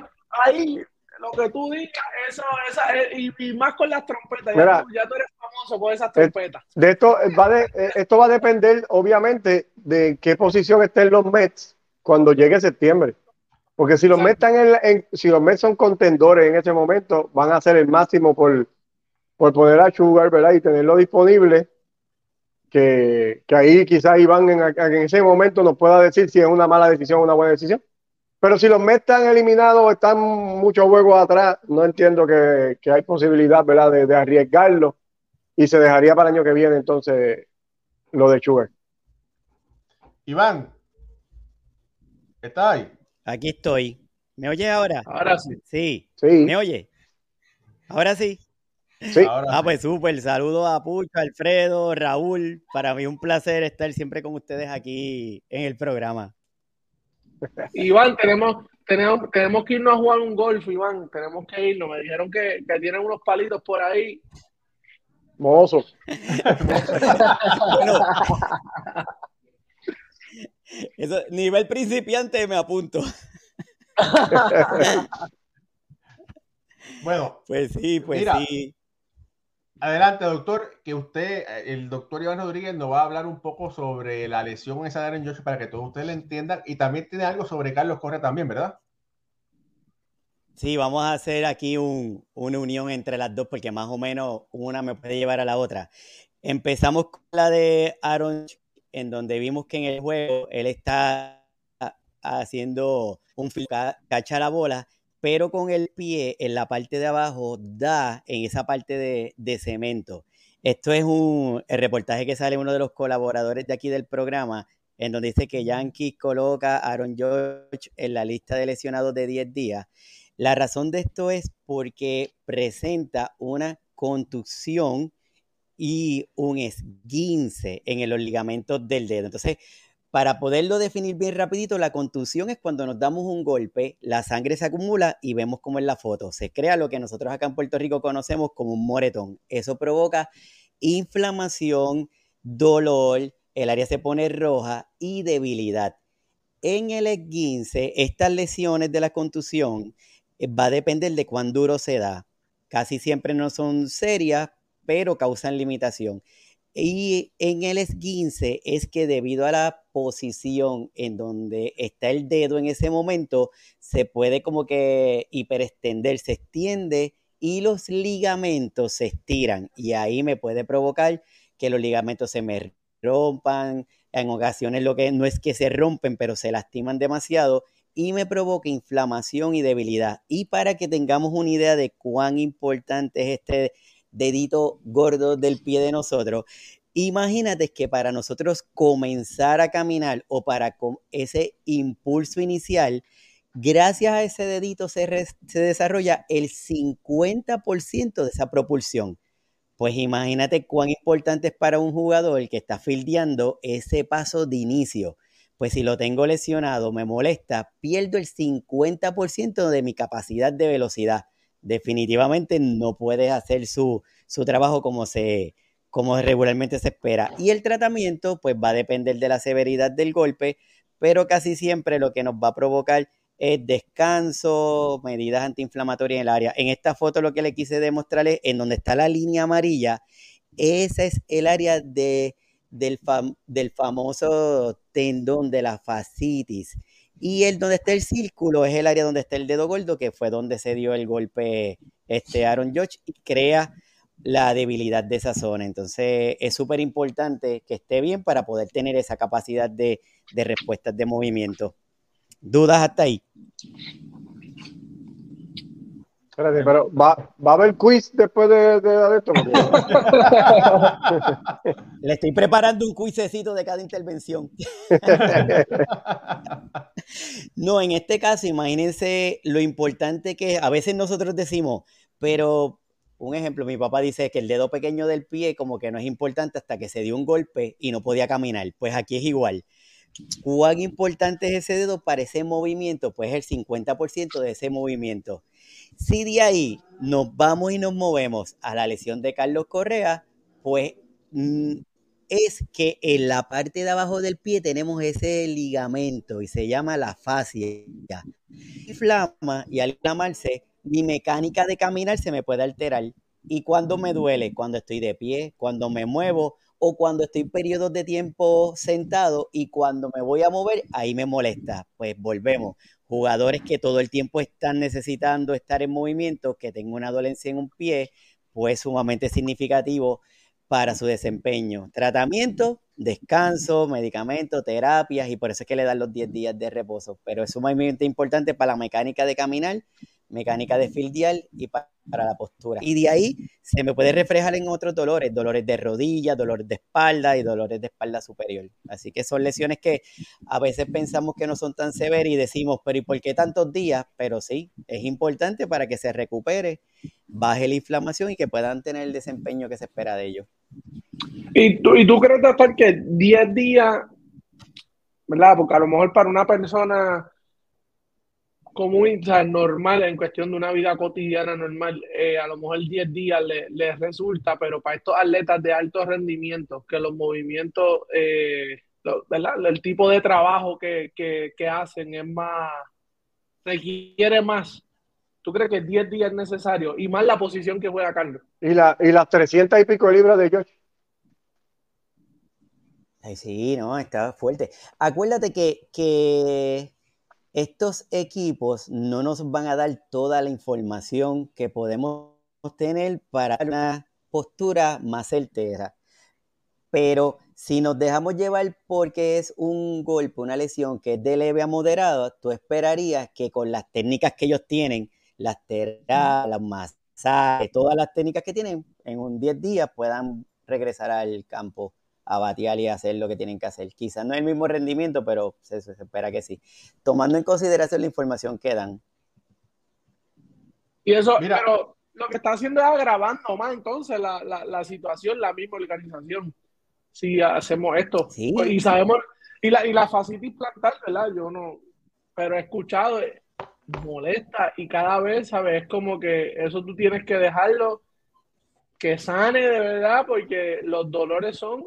ahí lo que tú digas, eso, esa, eh, y, y más con las trompetas, ya, tú, ya tú eres famoso por esas trompetas. De esto eh, va de, eh, esto va a depender, obviamente, de qué posición estén los Mets cuando llegue septiembre. Porque si los Mets están en- si los Mets son contendores en ese momento, van a hacer el máximo por, por poner a Sugar, ¿verdad? Y tenerlo disponible. Que, que ahí quizás Iván en, en ese momento nos pueda decir si es una mala decisión o una buena decisión. Pero si los Mets están eliminados o están muchos juegos atrás, no entiendo que, que hay posibilidad, ¿verdad? De, de arriesgarlo y se dejaría para el año que viene entonces lo de Sugar. Iván, ¿estás ahí? Aquí estoy. ¿Me oye ahora? Ahora sí. Sí. Sí, ¿Me oye? Ahora sí. sí. Ahora Ah, sí. pues súper. Saludos a Pucho, Alfredo, Raúl. Para mí un placer estar siempre con ustedes aquí en el programa. Iván, tenemos, tenemos, tenemos que irnos a jugar un golf, Iván. Tenemos que irnos. Me dijeron que, que tienen unos palitos por ahí. Mozo. Bueno, (laughs) eso, nivel principiante me apunto. (laughs) (laughs) Bueno, Pues sí, pues Mira. sí. Adelante, doctor, que usted, eh, el doctor Iván Rodríguez, nos va a hablar un poco sobre la lesión esa de Aaron Josh para que todos ustedes le entiendan. Y también tiene algo sobre Carlos Correa también, ¿verdad? Sí, vamos a hacer aquí un- una unión entre las dos porque más o menos una me puede llevar a la otra. Empezamos con la de Aaron, en donde vimos que en el juego él está haciendo un cacha la bola, pero con el pie en la parte de abajo da en esa parte de, de cemento. Esto es un el reportaje que sale uno de los colaboradores de aquí del programa, en donde dice que Yankees coloca a Aaron George en la lista de lesionados de 10 días. La razón de esto es porque presenta una contusión y un esguince en los ligamentos del dedo. Entonces, para poderlo definir bien rapidito, la contusión es cuando nos damos un golpe, la sangre se acumula y vemos como en la foto. Se crea lo que nosotros acá en Puerto Rico conocemos como un moretón. Eso provoca inflamación, dolor, el área se pone roja y debilidad. En el esguince, estas lesiones de la contusión eh, va a depender de cuán duro se da. Casi siempre no son serias, pero causan limitación. Y en el esguince es que debido a la posición en donde está el dedo en ese momento, se puede como que hiperextender, se extiende y los ligamentos se estiran. Y ahí me puede provocar que los ligamentos se me rompan. En ocasiones lo que no es que se rompen, pero se lastiman demasiado y me provoca inflamación y debilidad. Y para que tengamos una idea de cuán importante es este dedito gordo del pie de nosotros, imagínate que para nosotros comenzar a caminar o para ese impulso inicial, gracias a ese dedito se desarrolla el 50% de esa propulsión. Pues imagínate cuán importante es para un jugador que está fildeando ese paso de inicio. Pues si lo tengo lesionado, me molesta, pierdo el 50% de mi capacidad de velocidad. Definitivamente no puede hacer su, su trabajo como, se, como regularmente se espera. Y el tratamiento pues va a depender de la severidad del golpe, pero casi siempre lo que nos va a provocar es descanso, medidas antiinflamatorias en el área. En esta foto lo que le quise demostrarles, en donde está la línea amarilla, ese es el área de, del, fam, del famoso tendón de la fascitis. Y el donde está el círculo es el área donde está el dedo gordo, que fue donde se dio el golpe este Aaron George y crea la debilidad de esa zona. Entonces es súper importante que esté bien para poder tener esa capacidad de, de respuestas de movimiento. ¿Dudas hasta ahí? Pero ¿va, ¿va a haber quiz después de, de, esto? (laughs) Le estoy preparando un quizecito de cada intervención. (laughs) no, en este caso, imagínense lo importante que. A veces nosotros decimos, pero un ejemplo, mi papá dice que el dedo pequeño del pie como que no es importante hasta que se dio un golpe y no podía caminar. Pues aquí es igual. ¿Cuán importante es ese dedo para ese movimiento? Pues el 50% de ese movimiento. Si de ahí nos vamos y nos movemos a la lesión de Carlos Correa, pues mm, es que en la parte de abajo del pie tenemos ese ligamento y se llama la fascia. Inflama y al inflamarse, mi mecánica de caminar se me puede alterar. ¿Y cuando me duele? Cuando estoy de pie, cuando me muevo o cuando estoy periodos de tiempo sentado y cuando me voy a mover, ahí me molesta. Pues volvemos. Jugadores que todo el tiempo están necesitando estar en movimiento, que tengo una dolencia en un pie, pues sumamente significativo para su desempeño. Tratamiento, descanso, medicamentos, terapias y por eso es que le dan los 10 días de reposo. Pero es sumamente importante para la mecánica de caminar, mecánica de fildial y para, la postura. Y de ahí se me puede reflejar en otros dolores, dolores de rodilla, dolores de espalda y dolores de espalda superior. Así que son lesiones que a veces pensamos que no son tan severas y decimos, pero ¿y por qué tantos días? Pero sí, es importante para que se recupere, baje la inflamación y que puedan tener el desempeño que se espera de ellos. ¿Y tú, y tú crees, doctor, que 10 días, ¿verdad? Porque a lo mejor para una persona común, o sea, normal, en cuestión de una vida cotidiana normal, eh, a lo mejor 10 días les le resulta, pero para estos atletas de alto rendimiento, que los movimientos, eh, ¿verdad? El tipo de trabajo que, que, hacen es más, requiere más. ¿Tú crees que 10 días es necesario? Y más la posición que juega Carlos. Y, la, y las 300 y pico libras de George. Ay, sí, no, está fuerte. Acuérdate que, que estos equipos no nos van a dar toda la información que podemos tener para una postura más certera. Pero si nos dejamos llevar porque es un golpe, una lesión que es de leve a moderado, tú esperarías que con las técnicas que ellos tienen, las terapias, las masajes, todas las técnicas que tienen, en un 10 días puedan regresar al campo a batear y hacer lo que tienen que hacer. Quizás no es el mismo rendimiento, pero se, espera que sí. Tomando en consideración la información que dan. Y eso, pero lo que está haciendo es agravando más entonces la, la, situación, la misma organización. Si hacemos esto. Y sabemos, y la, y la facilidad plantar, ¿verdad? Yo no, pero he escuchado, eh, molesta y cada vez, ¿sabes? Es como que eso tú tienes que dejarlo que sane de verdad porque los dolores son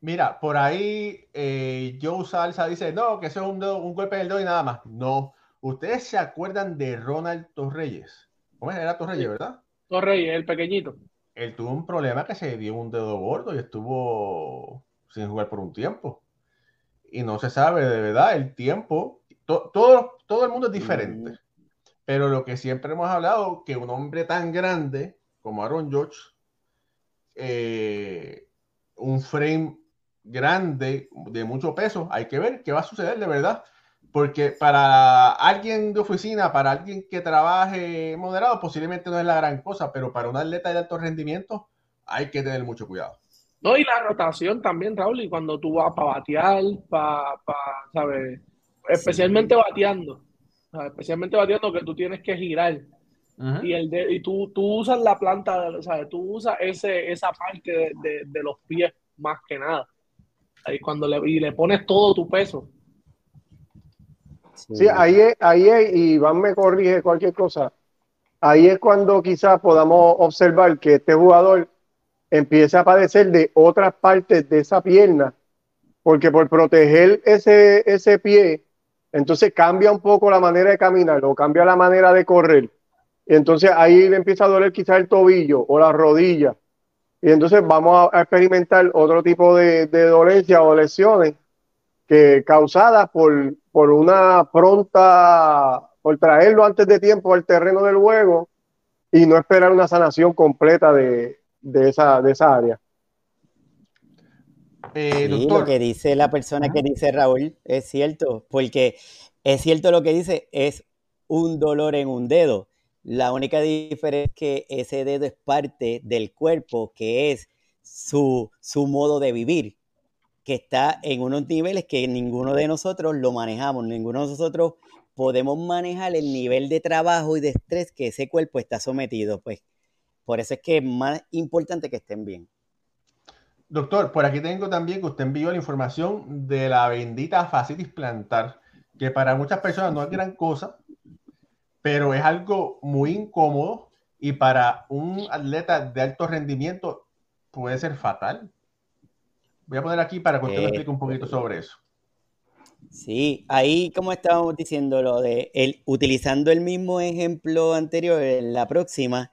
Mira, por ahí eh, Joe Salsa dice, no, que eso es un, un golpe del dedo y nada más. No. ¿Ustedes se acuerdan de Ronald Torreyes? ¿Cómo era Torreyes, verdad? Torreyes, el pequeño. Él tuvo un problema que se dio un dedo gordo y estuvo sin jugar por un tiempo. Y no se sabe de verdad el tiempo. todo, todo el mundo es diferente. Mm. Pero lo que siempre hemos hablado, que un hombre tan grande como Aaron George, eh, un frame grande de mucho peso, hay que ver qué va a suceder de verdad. Porque para alguien de oficina, para alguien que trabaje moderado, posiblemente no es la gran cosa, pero para un atleta de alto rendimiento hay que tener mucho cuidado. No, y la rotación también, Raúl, y cuando tú vas para batear, para, ¿sabes? Especialmente bateando, especialmente bateando que tú tienes que girar. Y, el y tú, tú usas la planta, ¿sabes? Tú usas ese, esa parte de, de, los pies más que nada. Ahí cuando le, y le pones todo tu peso. Sí, ahí es, ahí es, y Iván me corrige cualquier cosa. Ahí es cuando quizás podamos observar que este jugador empieza a padecer de otras partes de esa pierna, porque por proteger ese, ese pie, entonces cambia un poco la manera de caminar o cambia la manera de correr y entonces ahí le empieza a doler quizás el tobillo o la rodilla. Y entonces vamos a, experimentar otro tipo de, dolencia o lesiones que causadas por, por una pronta, por traerlo antes de tiempo al terreno del juego y no esperar una sanación completa de, esa, de esa área. Eh, lo que dice la persona que dice Raúl es cierto, porque es cierto lo que dice, es un dolor en un dedo la única diferencia es que ese dedo es parte del cuerpo, que es su, su modo de vivir, que está en unos niveles que ninguno de nosotros lo manejamos, ninguno de nosotros podemos manejar el nivel de trabajo y de estrés que ese cuerpo está sometido. Pues por eso es que es más importante que estén bien. Doctor, por aquí tengo también que usted envió la información de la bendita facitis plantar, que para muchas personas no es gran cosa, pero es algo muy incómodo y para un atleta de alto rendimiento puede ser fatal. Voy a poner aquí para que usted me explique un poquito sobre eso. Sí, ahí como estábamos diciendo lo de el, utilizando el mismo ejemplo anterior en la próxima,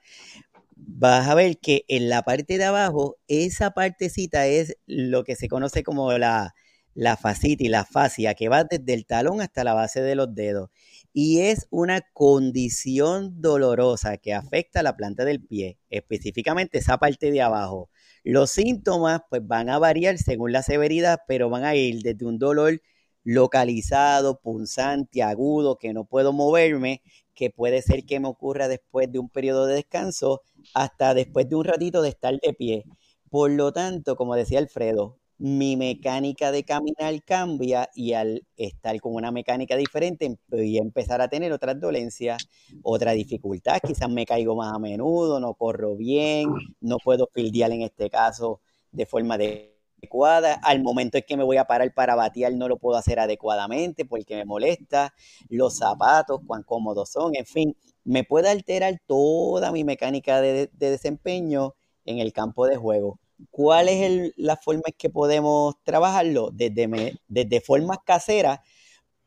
vas a ver que en la parte de abajo, esa partecita es lo que se conoce como la, la y la fascia, que va desde el talón hasta la base de los dedos. Y es una condición dolorosa que afecta a la planta del pie, específicamente esa parte de abajo. Los síntomas pues van a variar según la severidad, pero van a ir desde un dolor localizado, punzante, agudo, que no puedo moverme, que puede ser que me ocurra después de un periodo de descanso, hasta después de un ratito de estar de pie. Por lo tanto, como decía Alfredo, mi mecánica de caminar cambia y al estar con una mecánica diferente voy a empezar a tener otras dolencias, otra dificultad, quizás me caigo más a menudo, no corro bien, no puedo fildear en este caso de forma de adecuada. Al momento en que me voy a parar para batear no lo puedo hacer adecuadamente porque me molesta. Los zapatos, cuán cómodos son, en fin, me puede alterar toda mi mecánica de, desempeño en el campo de juego. ¿Cuál es la forma en que podemos trabajarlo? Desde, desde formas caseras,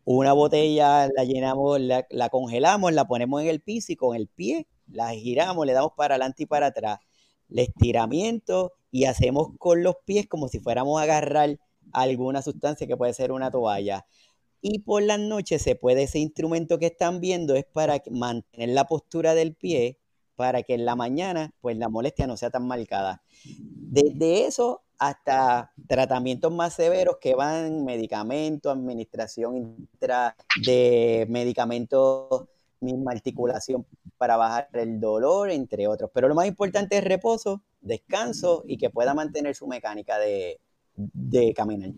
una botella la llenamos, la, la, congelamos, la ponemos en el piso y con el pie la giramos, le damos para adelante y para atrás. El estiramiento y hacemos con los pies como si fuéramos a agarrar alguna sustancia que puede ser una toalla. Y por las noches se puede, ese instrumento que están viendo es para mantener la postura del pie, para que en la mañana pues la molestia no sea tan marcada. Desde eso hasta tratamientos más severos que van medicamentos, administración intra de medicamentos, misma articulación para bajar el dolor, entre otros. Pero lo más importante es reposo, descanso y que pueda mantener su mecánica de, caminar.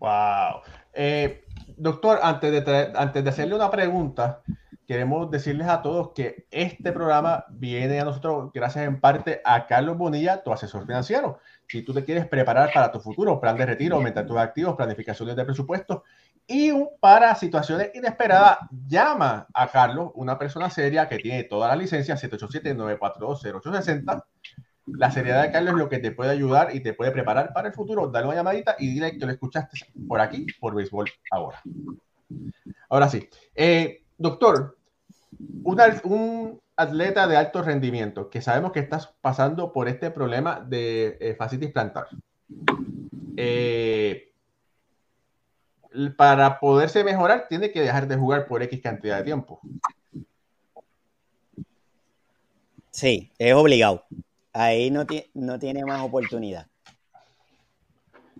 Wow. Eh, doctor, antes de, antes de hacerle una pregunta, queremos decirles a todos que este programa viene a nosotros gracias en parte a Carlos Bonilla, tu asesor financiero. Si tú te quieres preparar para tu futuro, plan de retiro, aumentar tus activos, planificaciones de presupuesto, y para situaciones inesperadas, llama a Carlos, una persona seria que tiene toda la licencia, 787-942-0860. La seriedad de Carlos es lo que te puede ayudar y te puede preparar para el futuro. Dale una llamadita y dile que lo escuchaste por aquí, por Béisbol ahora. Ahora sí. Eh, doctor, un atleta de alto rendimiento que sabemos que estás pasando por este problema de eh, fascitis plantar. Eh, para poderse mejorar, tiene que dejar de jugar por X cantidad de tiempo. Sí, es obligado. Ahí no, no tiene más oportunidad.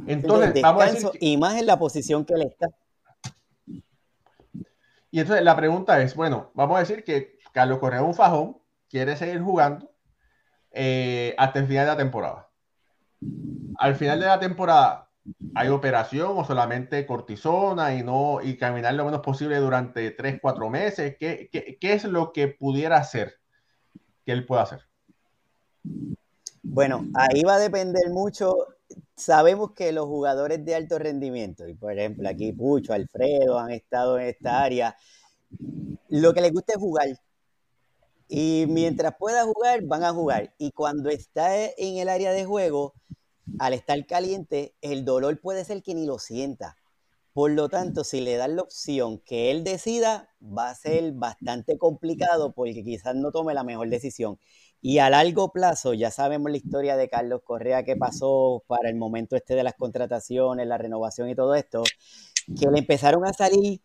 Entonces, vamos a decir y más en la posición que él está. Y entonces la pregunta es, bueno, vamos a decir que Carlos Correa un fajón, quiere seguir jugando eh, hasta el final de la temporada. Al final de la temporada, ¿Hay operación o solamente cortisona y no y caminar lo menos posible durante 3, 4 meses? ¿Qué, es lo que pudiera hacer que él pueda hacer? Bueno, ahí va a depender mucho. Sabemos que los jugadores de alto rendimiento, y por ejemplo aquí Pucho, Alfredo han estado en esta área, lo que les gusta es jugar. Y mientras pueda jugar, van a jugar. Y cuando está en el área de juego, al estar caliente, el dolor puede ser que ni lo sienta. Por lo tanto, si le dan la opción que él decida, va a ser bastante complicado porque quizás no tome la mejor decisión. Y a largo plazo, ya sabemos la historia de Carlos Correa que pasó para el momento este de las contrataciones, la renovación y todo esto, que le empezaron a salir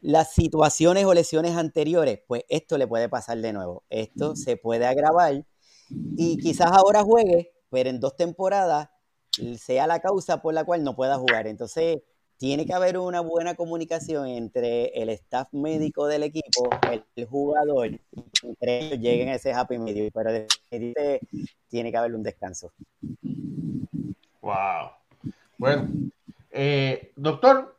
las situaciones o lesiones anteriores, pues esto le puede pasar de nuevo. Esto se puede agravar y quizás ahora juegue, pero en dos temporadas sea la causa por la cual no pueda jugar. Entonces, tiene que haber una buena comunicación entre el staff médico del equipo, el, jugador, y entre ellos lleguen a ese happy medio, pero definitivamente tiene que haber un descanso. Wow. Bueno, eh, doctor,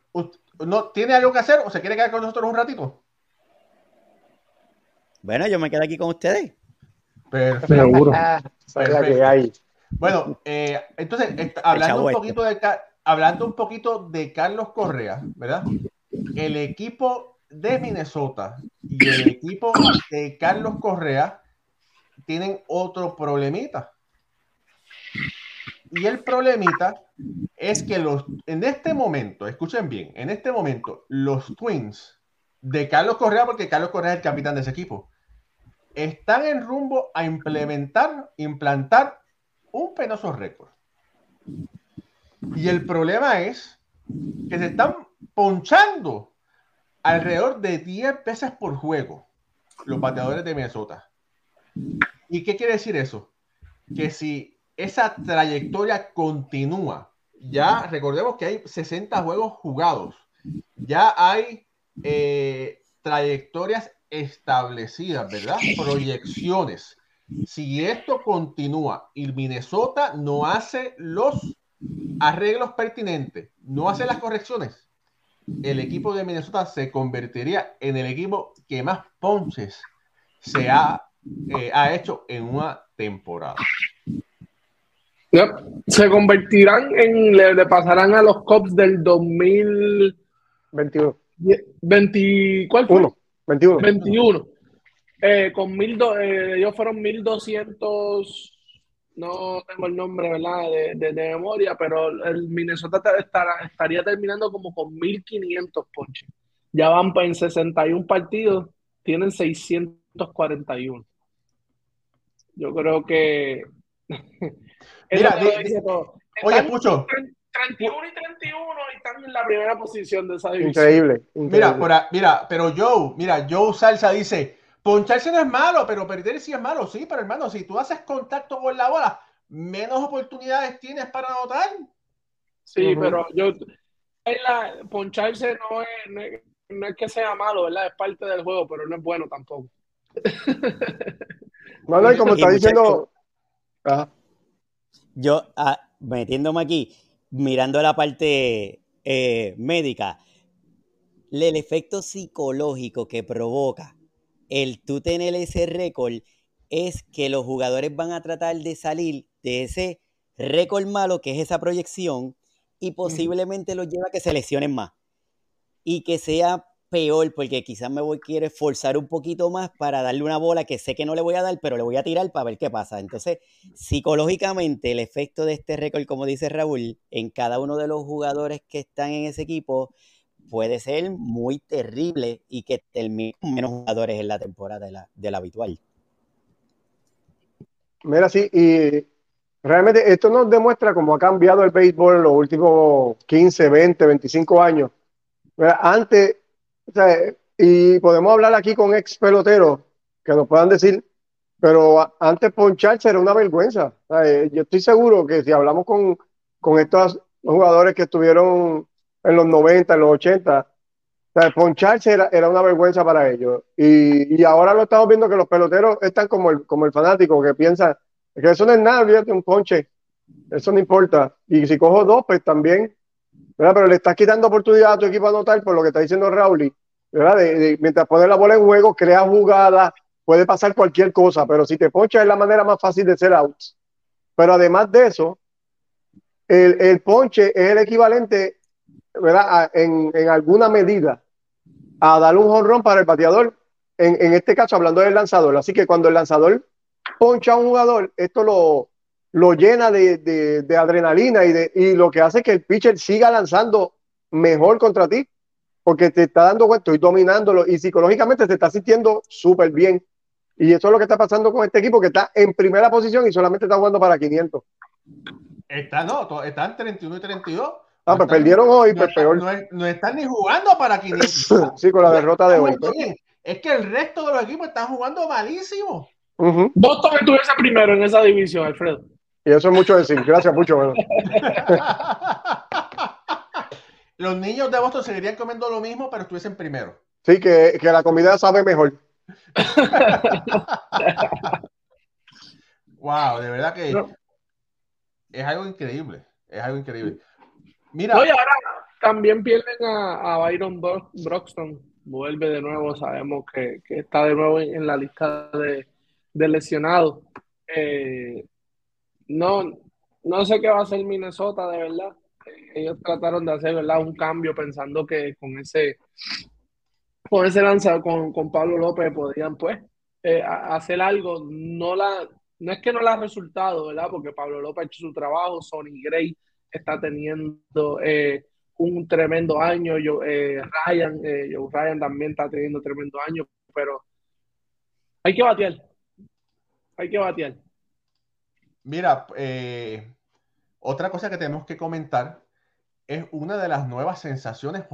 ¿no, ¿tiene algo que hacer o se quiere quedar con nosotros un ratito? Bueno, yo me quedo aquí con ustedes. Perfecto. Seguro. (laughs) Bueno, eh, entonces, hablando un, poquito de, hablando un poquito de Carlos Correa, ¿verdad? El equipo de Minnesota y el equipo de Carlos Correa tienen otro problemita. Y el problemita es que los, en este momento, escuchen bien, en este momento, los Twins de Carlos Correa, porque Carlos Correa es el capitán de ese equipo, están en rumbo a implementar, implantar un penoso récord. Y el problema es que se están ponchando alrededor de 10 veces por juego los bateadores de Minnesota. ¿Y qué quiere decir eso? Que si esa trayectoria continúa, ya recordemos que hay 60 juegos jugados, ya hay eh, trayectorias establecidas, ¿verdad? Proyecciones. Si esto continúa y Minnesota no hace los arreglos pertinentes, no hace las correcciones, el equipo de Minnesota se convertiría en el equipo que más ponches se ha, eh, ha hecho en una temporada. Se convertirán en, le, pasarán a los Cops del 2021. 20, ¿Cuál fue? 21. 21. Eh, con mil eh, ellos fueron 1200 no tengo el nombre ¿verdad? De, memoria, pero el Minnesota estaría terminando como con 1500 ponches. Ya van en 61 partidos, tienen 641. Yo creo que. (laughs) Mira, oye, Pucho. 31 y 31 y están en la primera posición de esa división. Increíble. Mira, mira, pero Joe, mira, Joe Salsa dice: Poncharse no es malo, pero perder sí es malo. Sí, pero hermano, si tú haces contacto con la bola, menos oportunidades tienes para anotar. Sí, pero yo. poncharse no es, no es, que sea malo, ¿verdad? Es parte del juego, pero no es bueno tampoco. (laughs) Bueno, y como está diciendo. Yo, ah, metiéndome aquí, mirando la parte eh, médica, el efecto psicológico que provoca el tú tener ese récord es que los jugadores van a tratar de salir de ese récord malo que es esa proyección y posiblemente los lleva a que se lesionen más y que sea peor porque quizás me voy quiere forzar un poquito más para darle una bola que sé que no le voy a dar pero le voy a tirar para ver qué pasa. Entonces psicológicamente el efecto de este récord como dice Raúl en cada uno de los jugadores que están en ese equipo puede ser muy terrible y que termine menos jugadores en la temporada de la, habitual. Mira, sí, y realmente esto nos demuestra cómo ha cambiado el béisbol en los últimos 15, 20, 25 años. antes, y podemos hablar aquí con ex peloteros que nos puedan decir, pero antes poncharse era una vergüenza. yo estoy seguro que si hablamos con, con estos jugadores que estuvieron en los 90, en los 80. O sea, poncharse era, era, una vergüenza para ellos. Y, y, ahora lo estamos viendo que los peloteros están como el, como el fanático que piensa que eso no es nada, olvídate un ponche. Eso no importa. Y si cojo dos, pues también. ¿verdad? Pero le estás quitando oportunidad a tu equipo a anotar por lo que está diciendo Raúl. ¿verdad? mientras pones la bola en juego, crea jugadas, puede pasar cualquier cosa, pero si te ponchas es la manera más fácil de ser outs. Pero además de eso, el, el ponche es el equivalente ¿verdad? En, en, alguna medida a dar un jonrón para el bateador, en, en, este caso hablando del lanzador. Así que cuando el lanzador poncha a un jugador, esto lo, lo llena de, de, adrenalina y, de, y lo que hace que el pitcher siga lanzando mejor contra ti, porque te está dando cuenta, estoy dominándolo y psicológicamente te está sintiendo súper bien. Y eso es lo que está pasando con este equipo que está en primera posición y solamente está jugando para 500. Está, no, están 31 y 32 Ah, pues perdieron hoy, pues peor. No, están ni jugando para 500. (laughs) sí, con la derrota de hoy. es que el resto de los equipos están jugando malísimo. Boston estuviese primero en esa división, Alfredo. Y eso es mucho decir. Gracias, mucho. (laughs) los niños de Boston seguirían comiendo lo mismo, pero estuviesen primero. Sí, que, que la comida sabe mejor. (laughs) wow, de verdad que es algo increíble. Es algo increíble. Mira. Ahora también pierden a, Byron Broxton. Vuelve de nuevo, sabemos que, está de nuevo en, la lista de, lesionados. Eh, no, no sé qué va a hacer Minnesota, de verdad. Ellos trataron de hacer ¿verdad? un cambio pensando que con ese con ese lanzador, con, con Pablo López, podían pues eh, hacer algo. No, la, no es que no le ha resultado, ¿verdad? Porque Pablo López ha hecho su trabajo, Sonny Gray está teniendo eh, un tremendo año, yo, eh, Ryan, Joe Ryan también está teniendo tremendo año, pero hay que batear. Hay que batear. Mira, otra cosa que tenemos que comentar es una de las nuevas sensaciones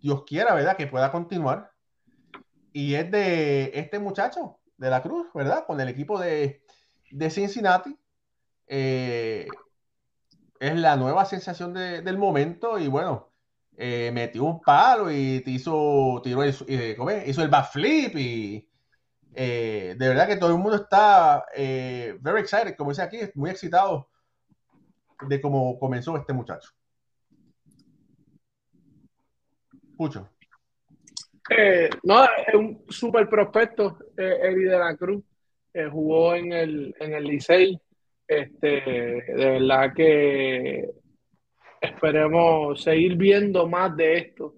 Dios quiera, ¿verdad? Que pueda continuar. Y es de este muchacho de la Cruz, ¿verdad? Con el equipo de, Cincinnati. Eh, es la nueva sensación del momento y bueno, eh, metió un palo y hizo, tiró el, eh, hizo el backflip y de verdad que todo el mundo está very excited, como dice aquí, muy excitado de cómo comenzó este muchacho. Eh, no, es un súper prospecto, eh, Eddie de la Cruz. Eh, jugó en el, en el Licey. Este, de verdad que esperemos seguir viendo más de esto.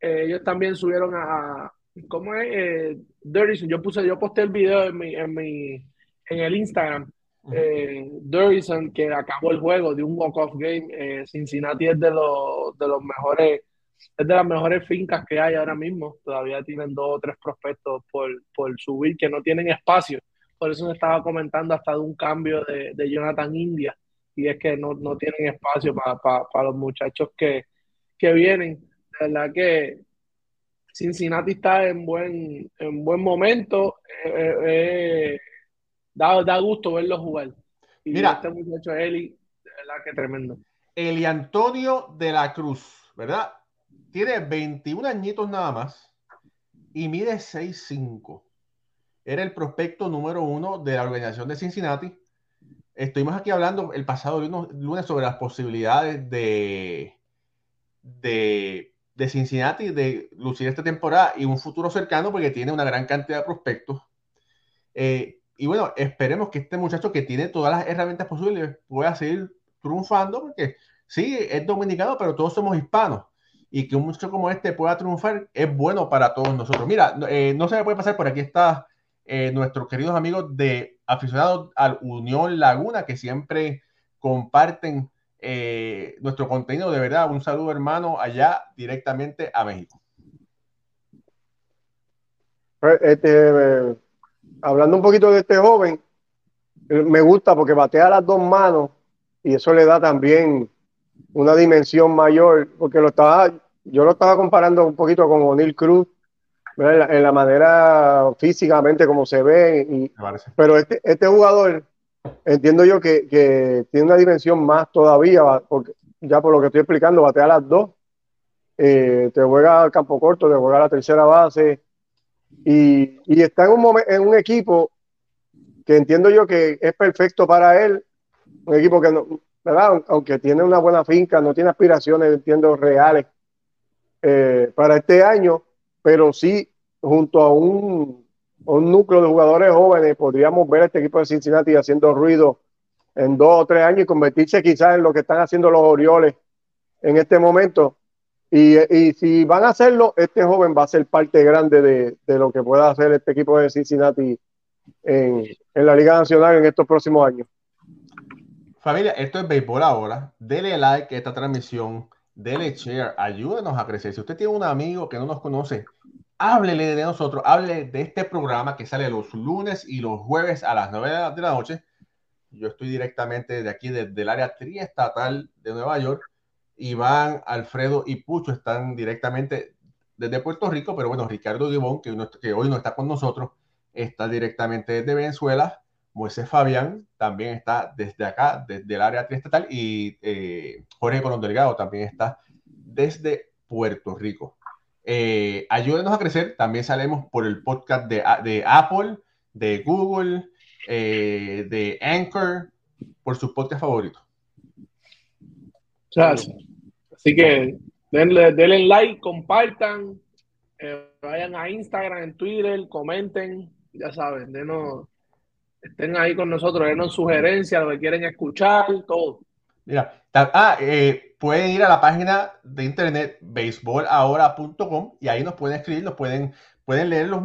ellos también subieron a, ¿cómo es? Dirty, yo puse, yo posté el video en mi, en mi, en el Instagram. Uh que acabó el juego de un walk-off game. Cincinnati es de los, de los mejores es de las mejores fincas que hay ahora mismo. Todavía tienen dos o tres prospectos por, subir que no tienen espacio. Por eso me estaba comentando hasta de un cambio de, Jonathan India. Y es que no, tienen espacio para los muchachos que, vienen. De verdad que Cincinnati está en buen, en buen momento. Eh, eh, eh, da, da, gusto verlo jugar. Y Mira, este muchacho Eli, de verdad que tremendo. Eli Antonio de la Cruz, ¿verdad? tiene 21 añitos nada más y mide 6'5. Era el prospecto número uno de la organización de Cincinnati. Estuvimos aquí hablando el pasado lunes sobre las posibilidades de, de, de Cincinnati de lucir esta temporada y un futuro cercano porque tiene una gran cantidad de prospectos. Eh, y bueno, esperemos que este muchacho que tiene todas las herramientas posibles pueda seguir triunfando porque sí, es dominicano, pero todos somos hispanos y que un muchacho como este pueda triunfar es bueno para todos nosotros. Mira, eh, no se me puede pasar, por aquí está eh, nuestros queridos amigos de aficionados al Unión Laguna que siempre comparten eh, nuestro contenido. De verdad, un saludo hermano allá directamente a México. Pues, este, hablando un poquito de este joven, me gusta porque batea las dos manos y eso le da también una dimensión mayor, porque lo estaba, yo lo estaba comparando un poquito con O'Neill Cruz, en la, manera físicamente como se ve, y, pero este, este jugador, entiendo yo que, tiene una dimensión más todavía, porque ya por lo que estoy explicando, batea las dos, eh, te juega al campo corto, te juega a la tercera base, y, y está en un, en un equipo que entiendo yo que es perfecto para él, un equipo que no, aunque tiene una buena finca, no tiene aspiraciones, entiendo, reales eh, para este año, pero sí, junto a un, núcleo de jugadores jóvenes, podríamos ver a este equipo de Cincinnati haciendo ruido en dos o tres años y convertirse quizás en lo que están haciendo los Orioles en este momento. Y, si van a hacerlo, este joven va a ser parte grande de, lo que pueda hacer este equipo de Cincinnati en la Liga Nacional en estos próximos años. Familia, esto es Béisbol ahora. Dele like a esta transmisión, dele share, ayúdenos a crecer. Si usted tiene un amigo que no nos conoce, háblele de nosotros, háblele de este programa que sale los lunes y los jueves a las 9 de la noche. Yo estoy directamente de aquí, desde el área triestatal de Nueva York. Iván, Alfredo y Pucho están directamente desde Puerto Rico, pero bueno, Ricardo Gibón, que, que hoy no está con nosotros, está directamente desde Venezuela. Moisés Fabián también está desde acá, desde el área triestatal, y eh, Jorge Colón Delgado también está desde Puerto Rico. Eh, ayúdenos a crecer, también salimos por el podcast de, de Apple, de Google, eh, de Anchor, por sus podcast favoritos. Así que denle, denle like, compartan, vayan a Instagram, en Twitter, comenten, ya saben, denos estén ahí con nosotros, denos sugerencias, lo que quieren escuchar, todo. Mira, ah, eh, pueden ir a la página de internet baseballahora.com y ahí nos pueden escribir, nos pueden, pueden leer los,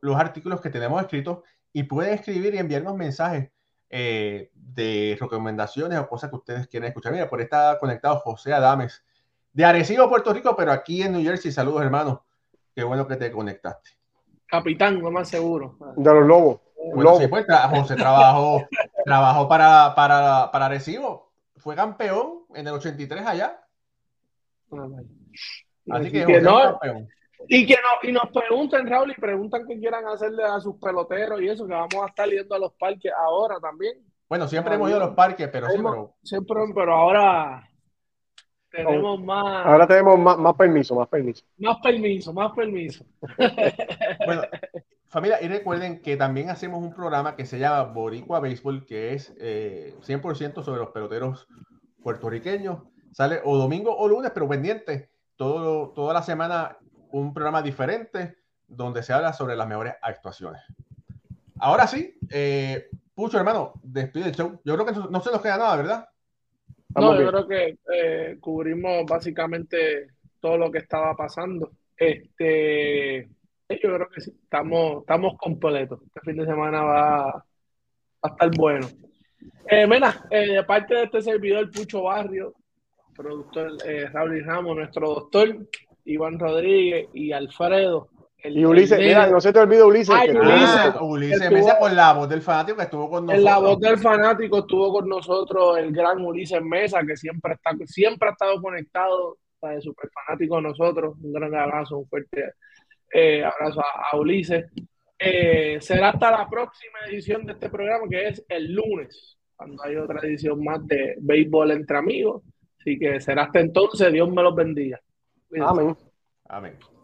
los, artículos que tenemos escritos y pueden escribir y enviarnos mensajes eh, de recomendaciones o cosas que ustedes quieren escuchar. Mira, por ahí está conectado José Adames de Arecibo, Puerto Rico, pero aquí en New Jersey. Saludos, hermano. Qué bueno que te conectaste. Capitán, no más seguro. De los lobos. Bueno, sí, pues, José trabajó, (laughs) trabajó para, para, para Arecibo. Fue campeón en el 83 allá. Así que, que no, campeón. Y que no, y nos pregunten, Raúl, y preguntan qué quieran hacerle a sus peloteros y eso, que vamos a estar yendo a los parques ahora también. Bueno, siempre hemos ido a los parques, pero siempre, pero ahora tenemos más. Ahora tenemos más, más permiso, más permiso. Más permiso, más permiso. bueno, (laughs) familia, y recuerden que también hacemos un programa que se llama Boricua Béisbol, que es 100% eh, sobre los peloteros puertorriqueños. Sale o domingo o lunes, pero pendiente. Todo, toda la semana un programa diferente donde se habla sobre las mejores actuaciones. Ahora sí, eh, Pucho, hermano, despide el show. Yo creo que no se nos queda nada, ¿verdad? no, yo creo que eh, cubrimos básicamente todo lo que estaba pasando. Este, yo creo que sí, estamos, estamos completos. Este fin de semana va, a estar bueno. Eh, Mena, eh, de parte de este servidor Pucho Barrio, productor eh, Raúl Ramos, nuestro doctor Iván Rodríguez y Alfredo, y Ulises, mira, no se te olvide Ulises. Ay, Ulises, Ulises Mesa con la voz del fanático que estuvo con nosotros. En la voz del fanático estuvo con nosotros el gran Ulises Mesa, que siempre, está, siempre ha estado conectado, de súper fanático de nosotros. Un gran abrazo, un fuerte eh, abrazo a, Ulises. Eh, será hasta la próxima edición de este programa, que es el lunes, cuando hay otra edición más de béisbol entre amigos. Así que será hasta entonces, Dios me los bendiga. Amén. Amén.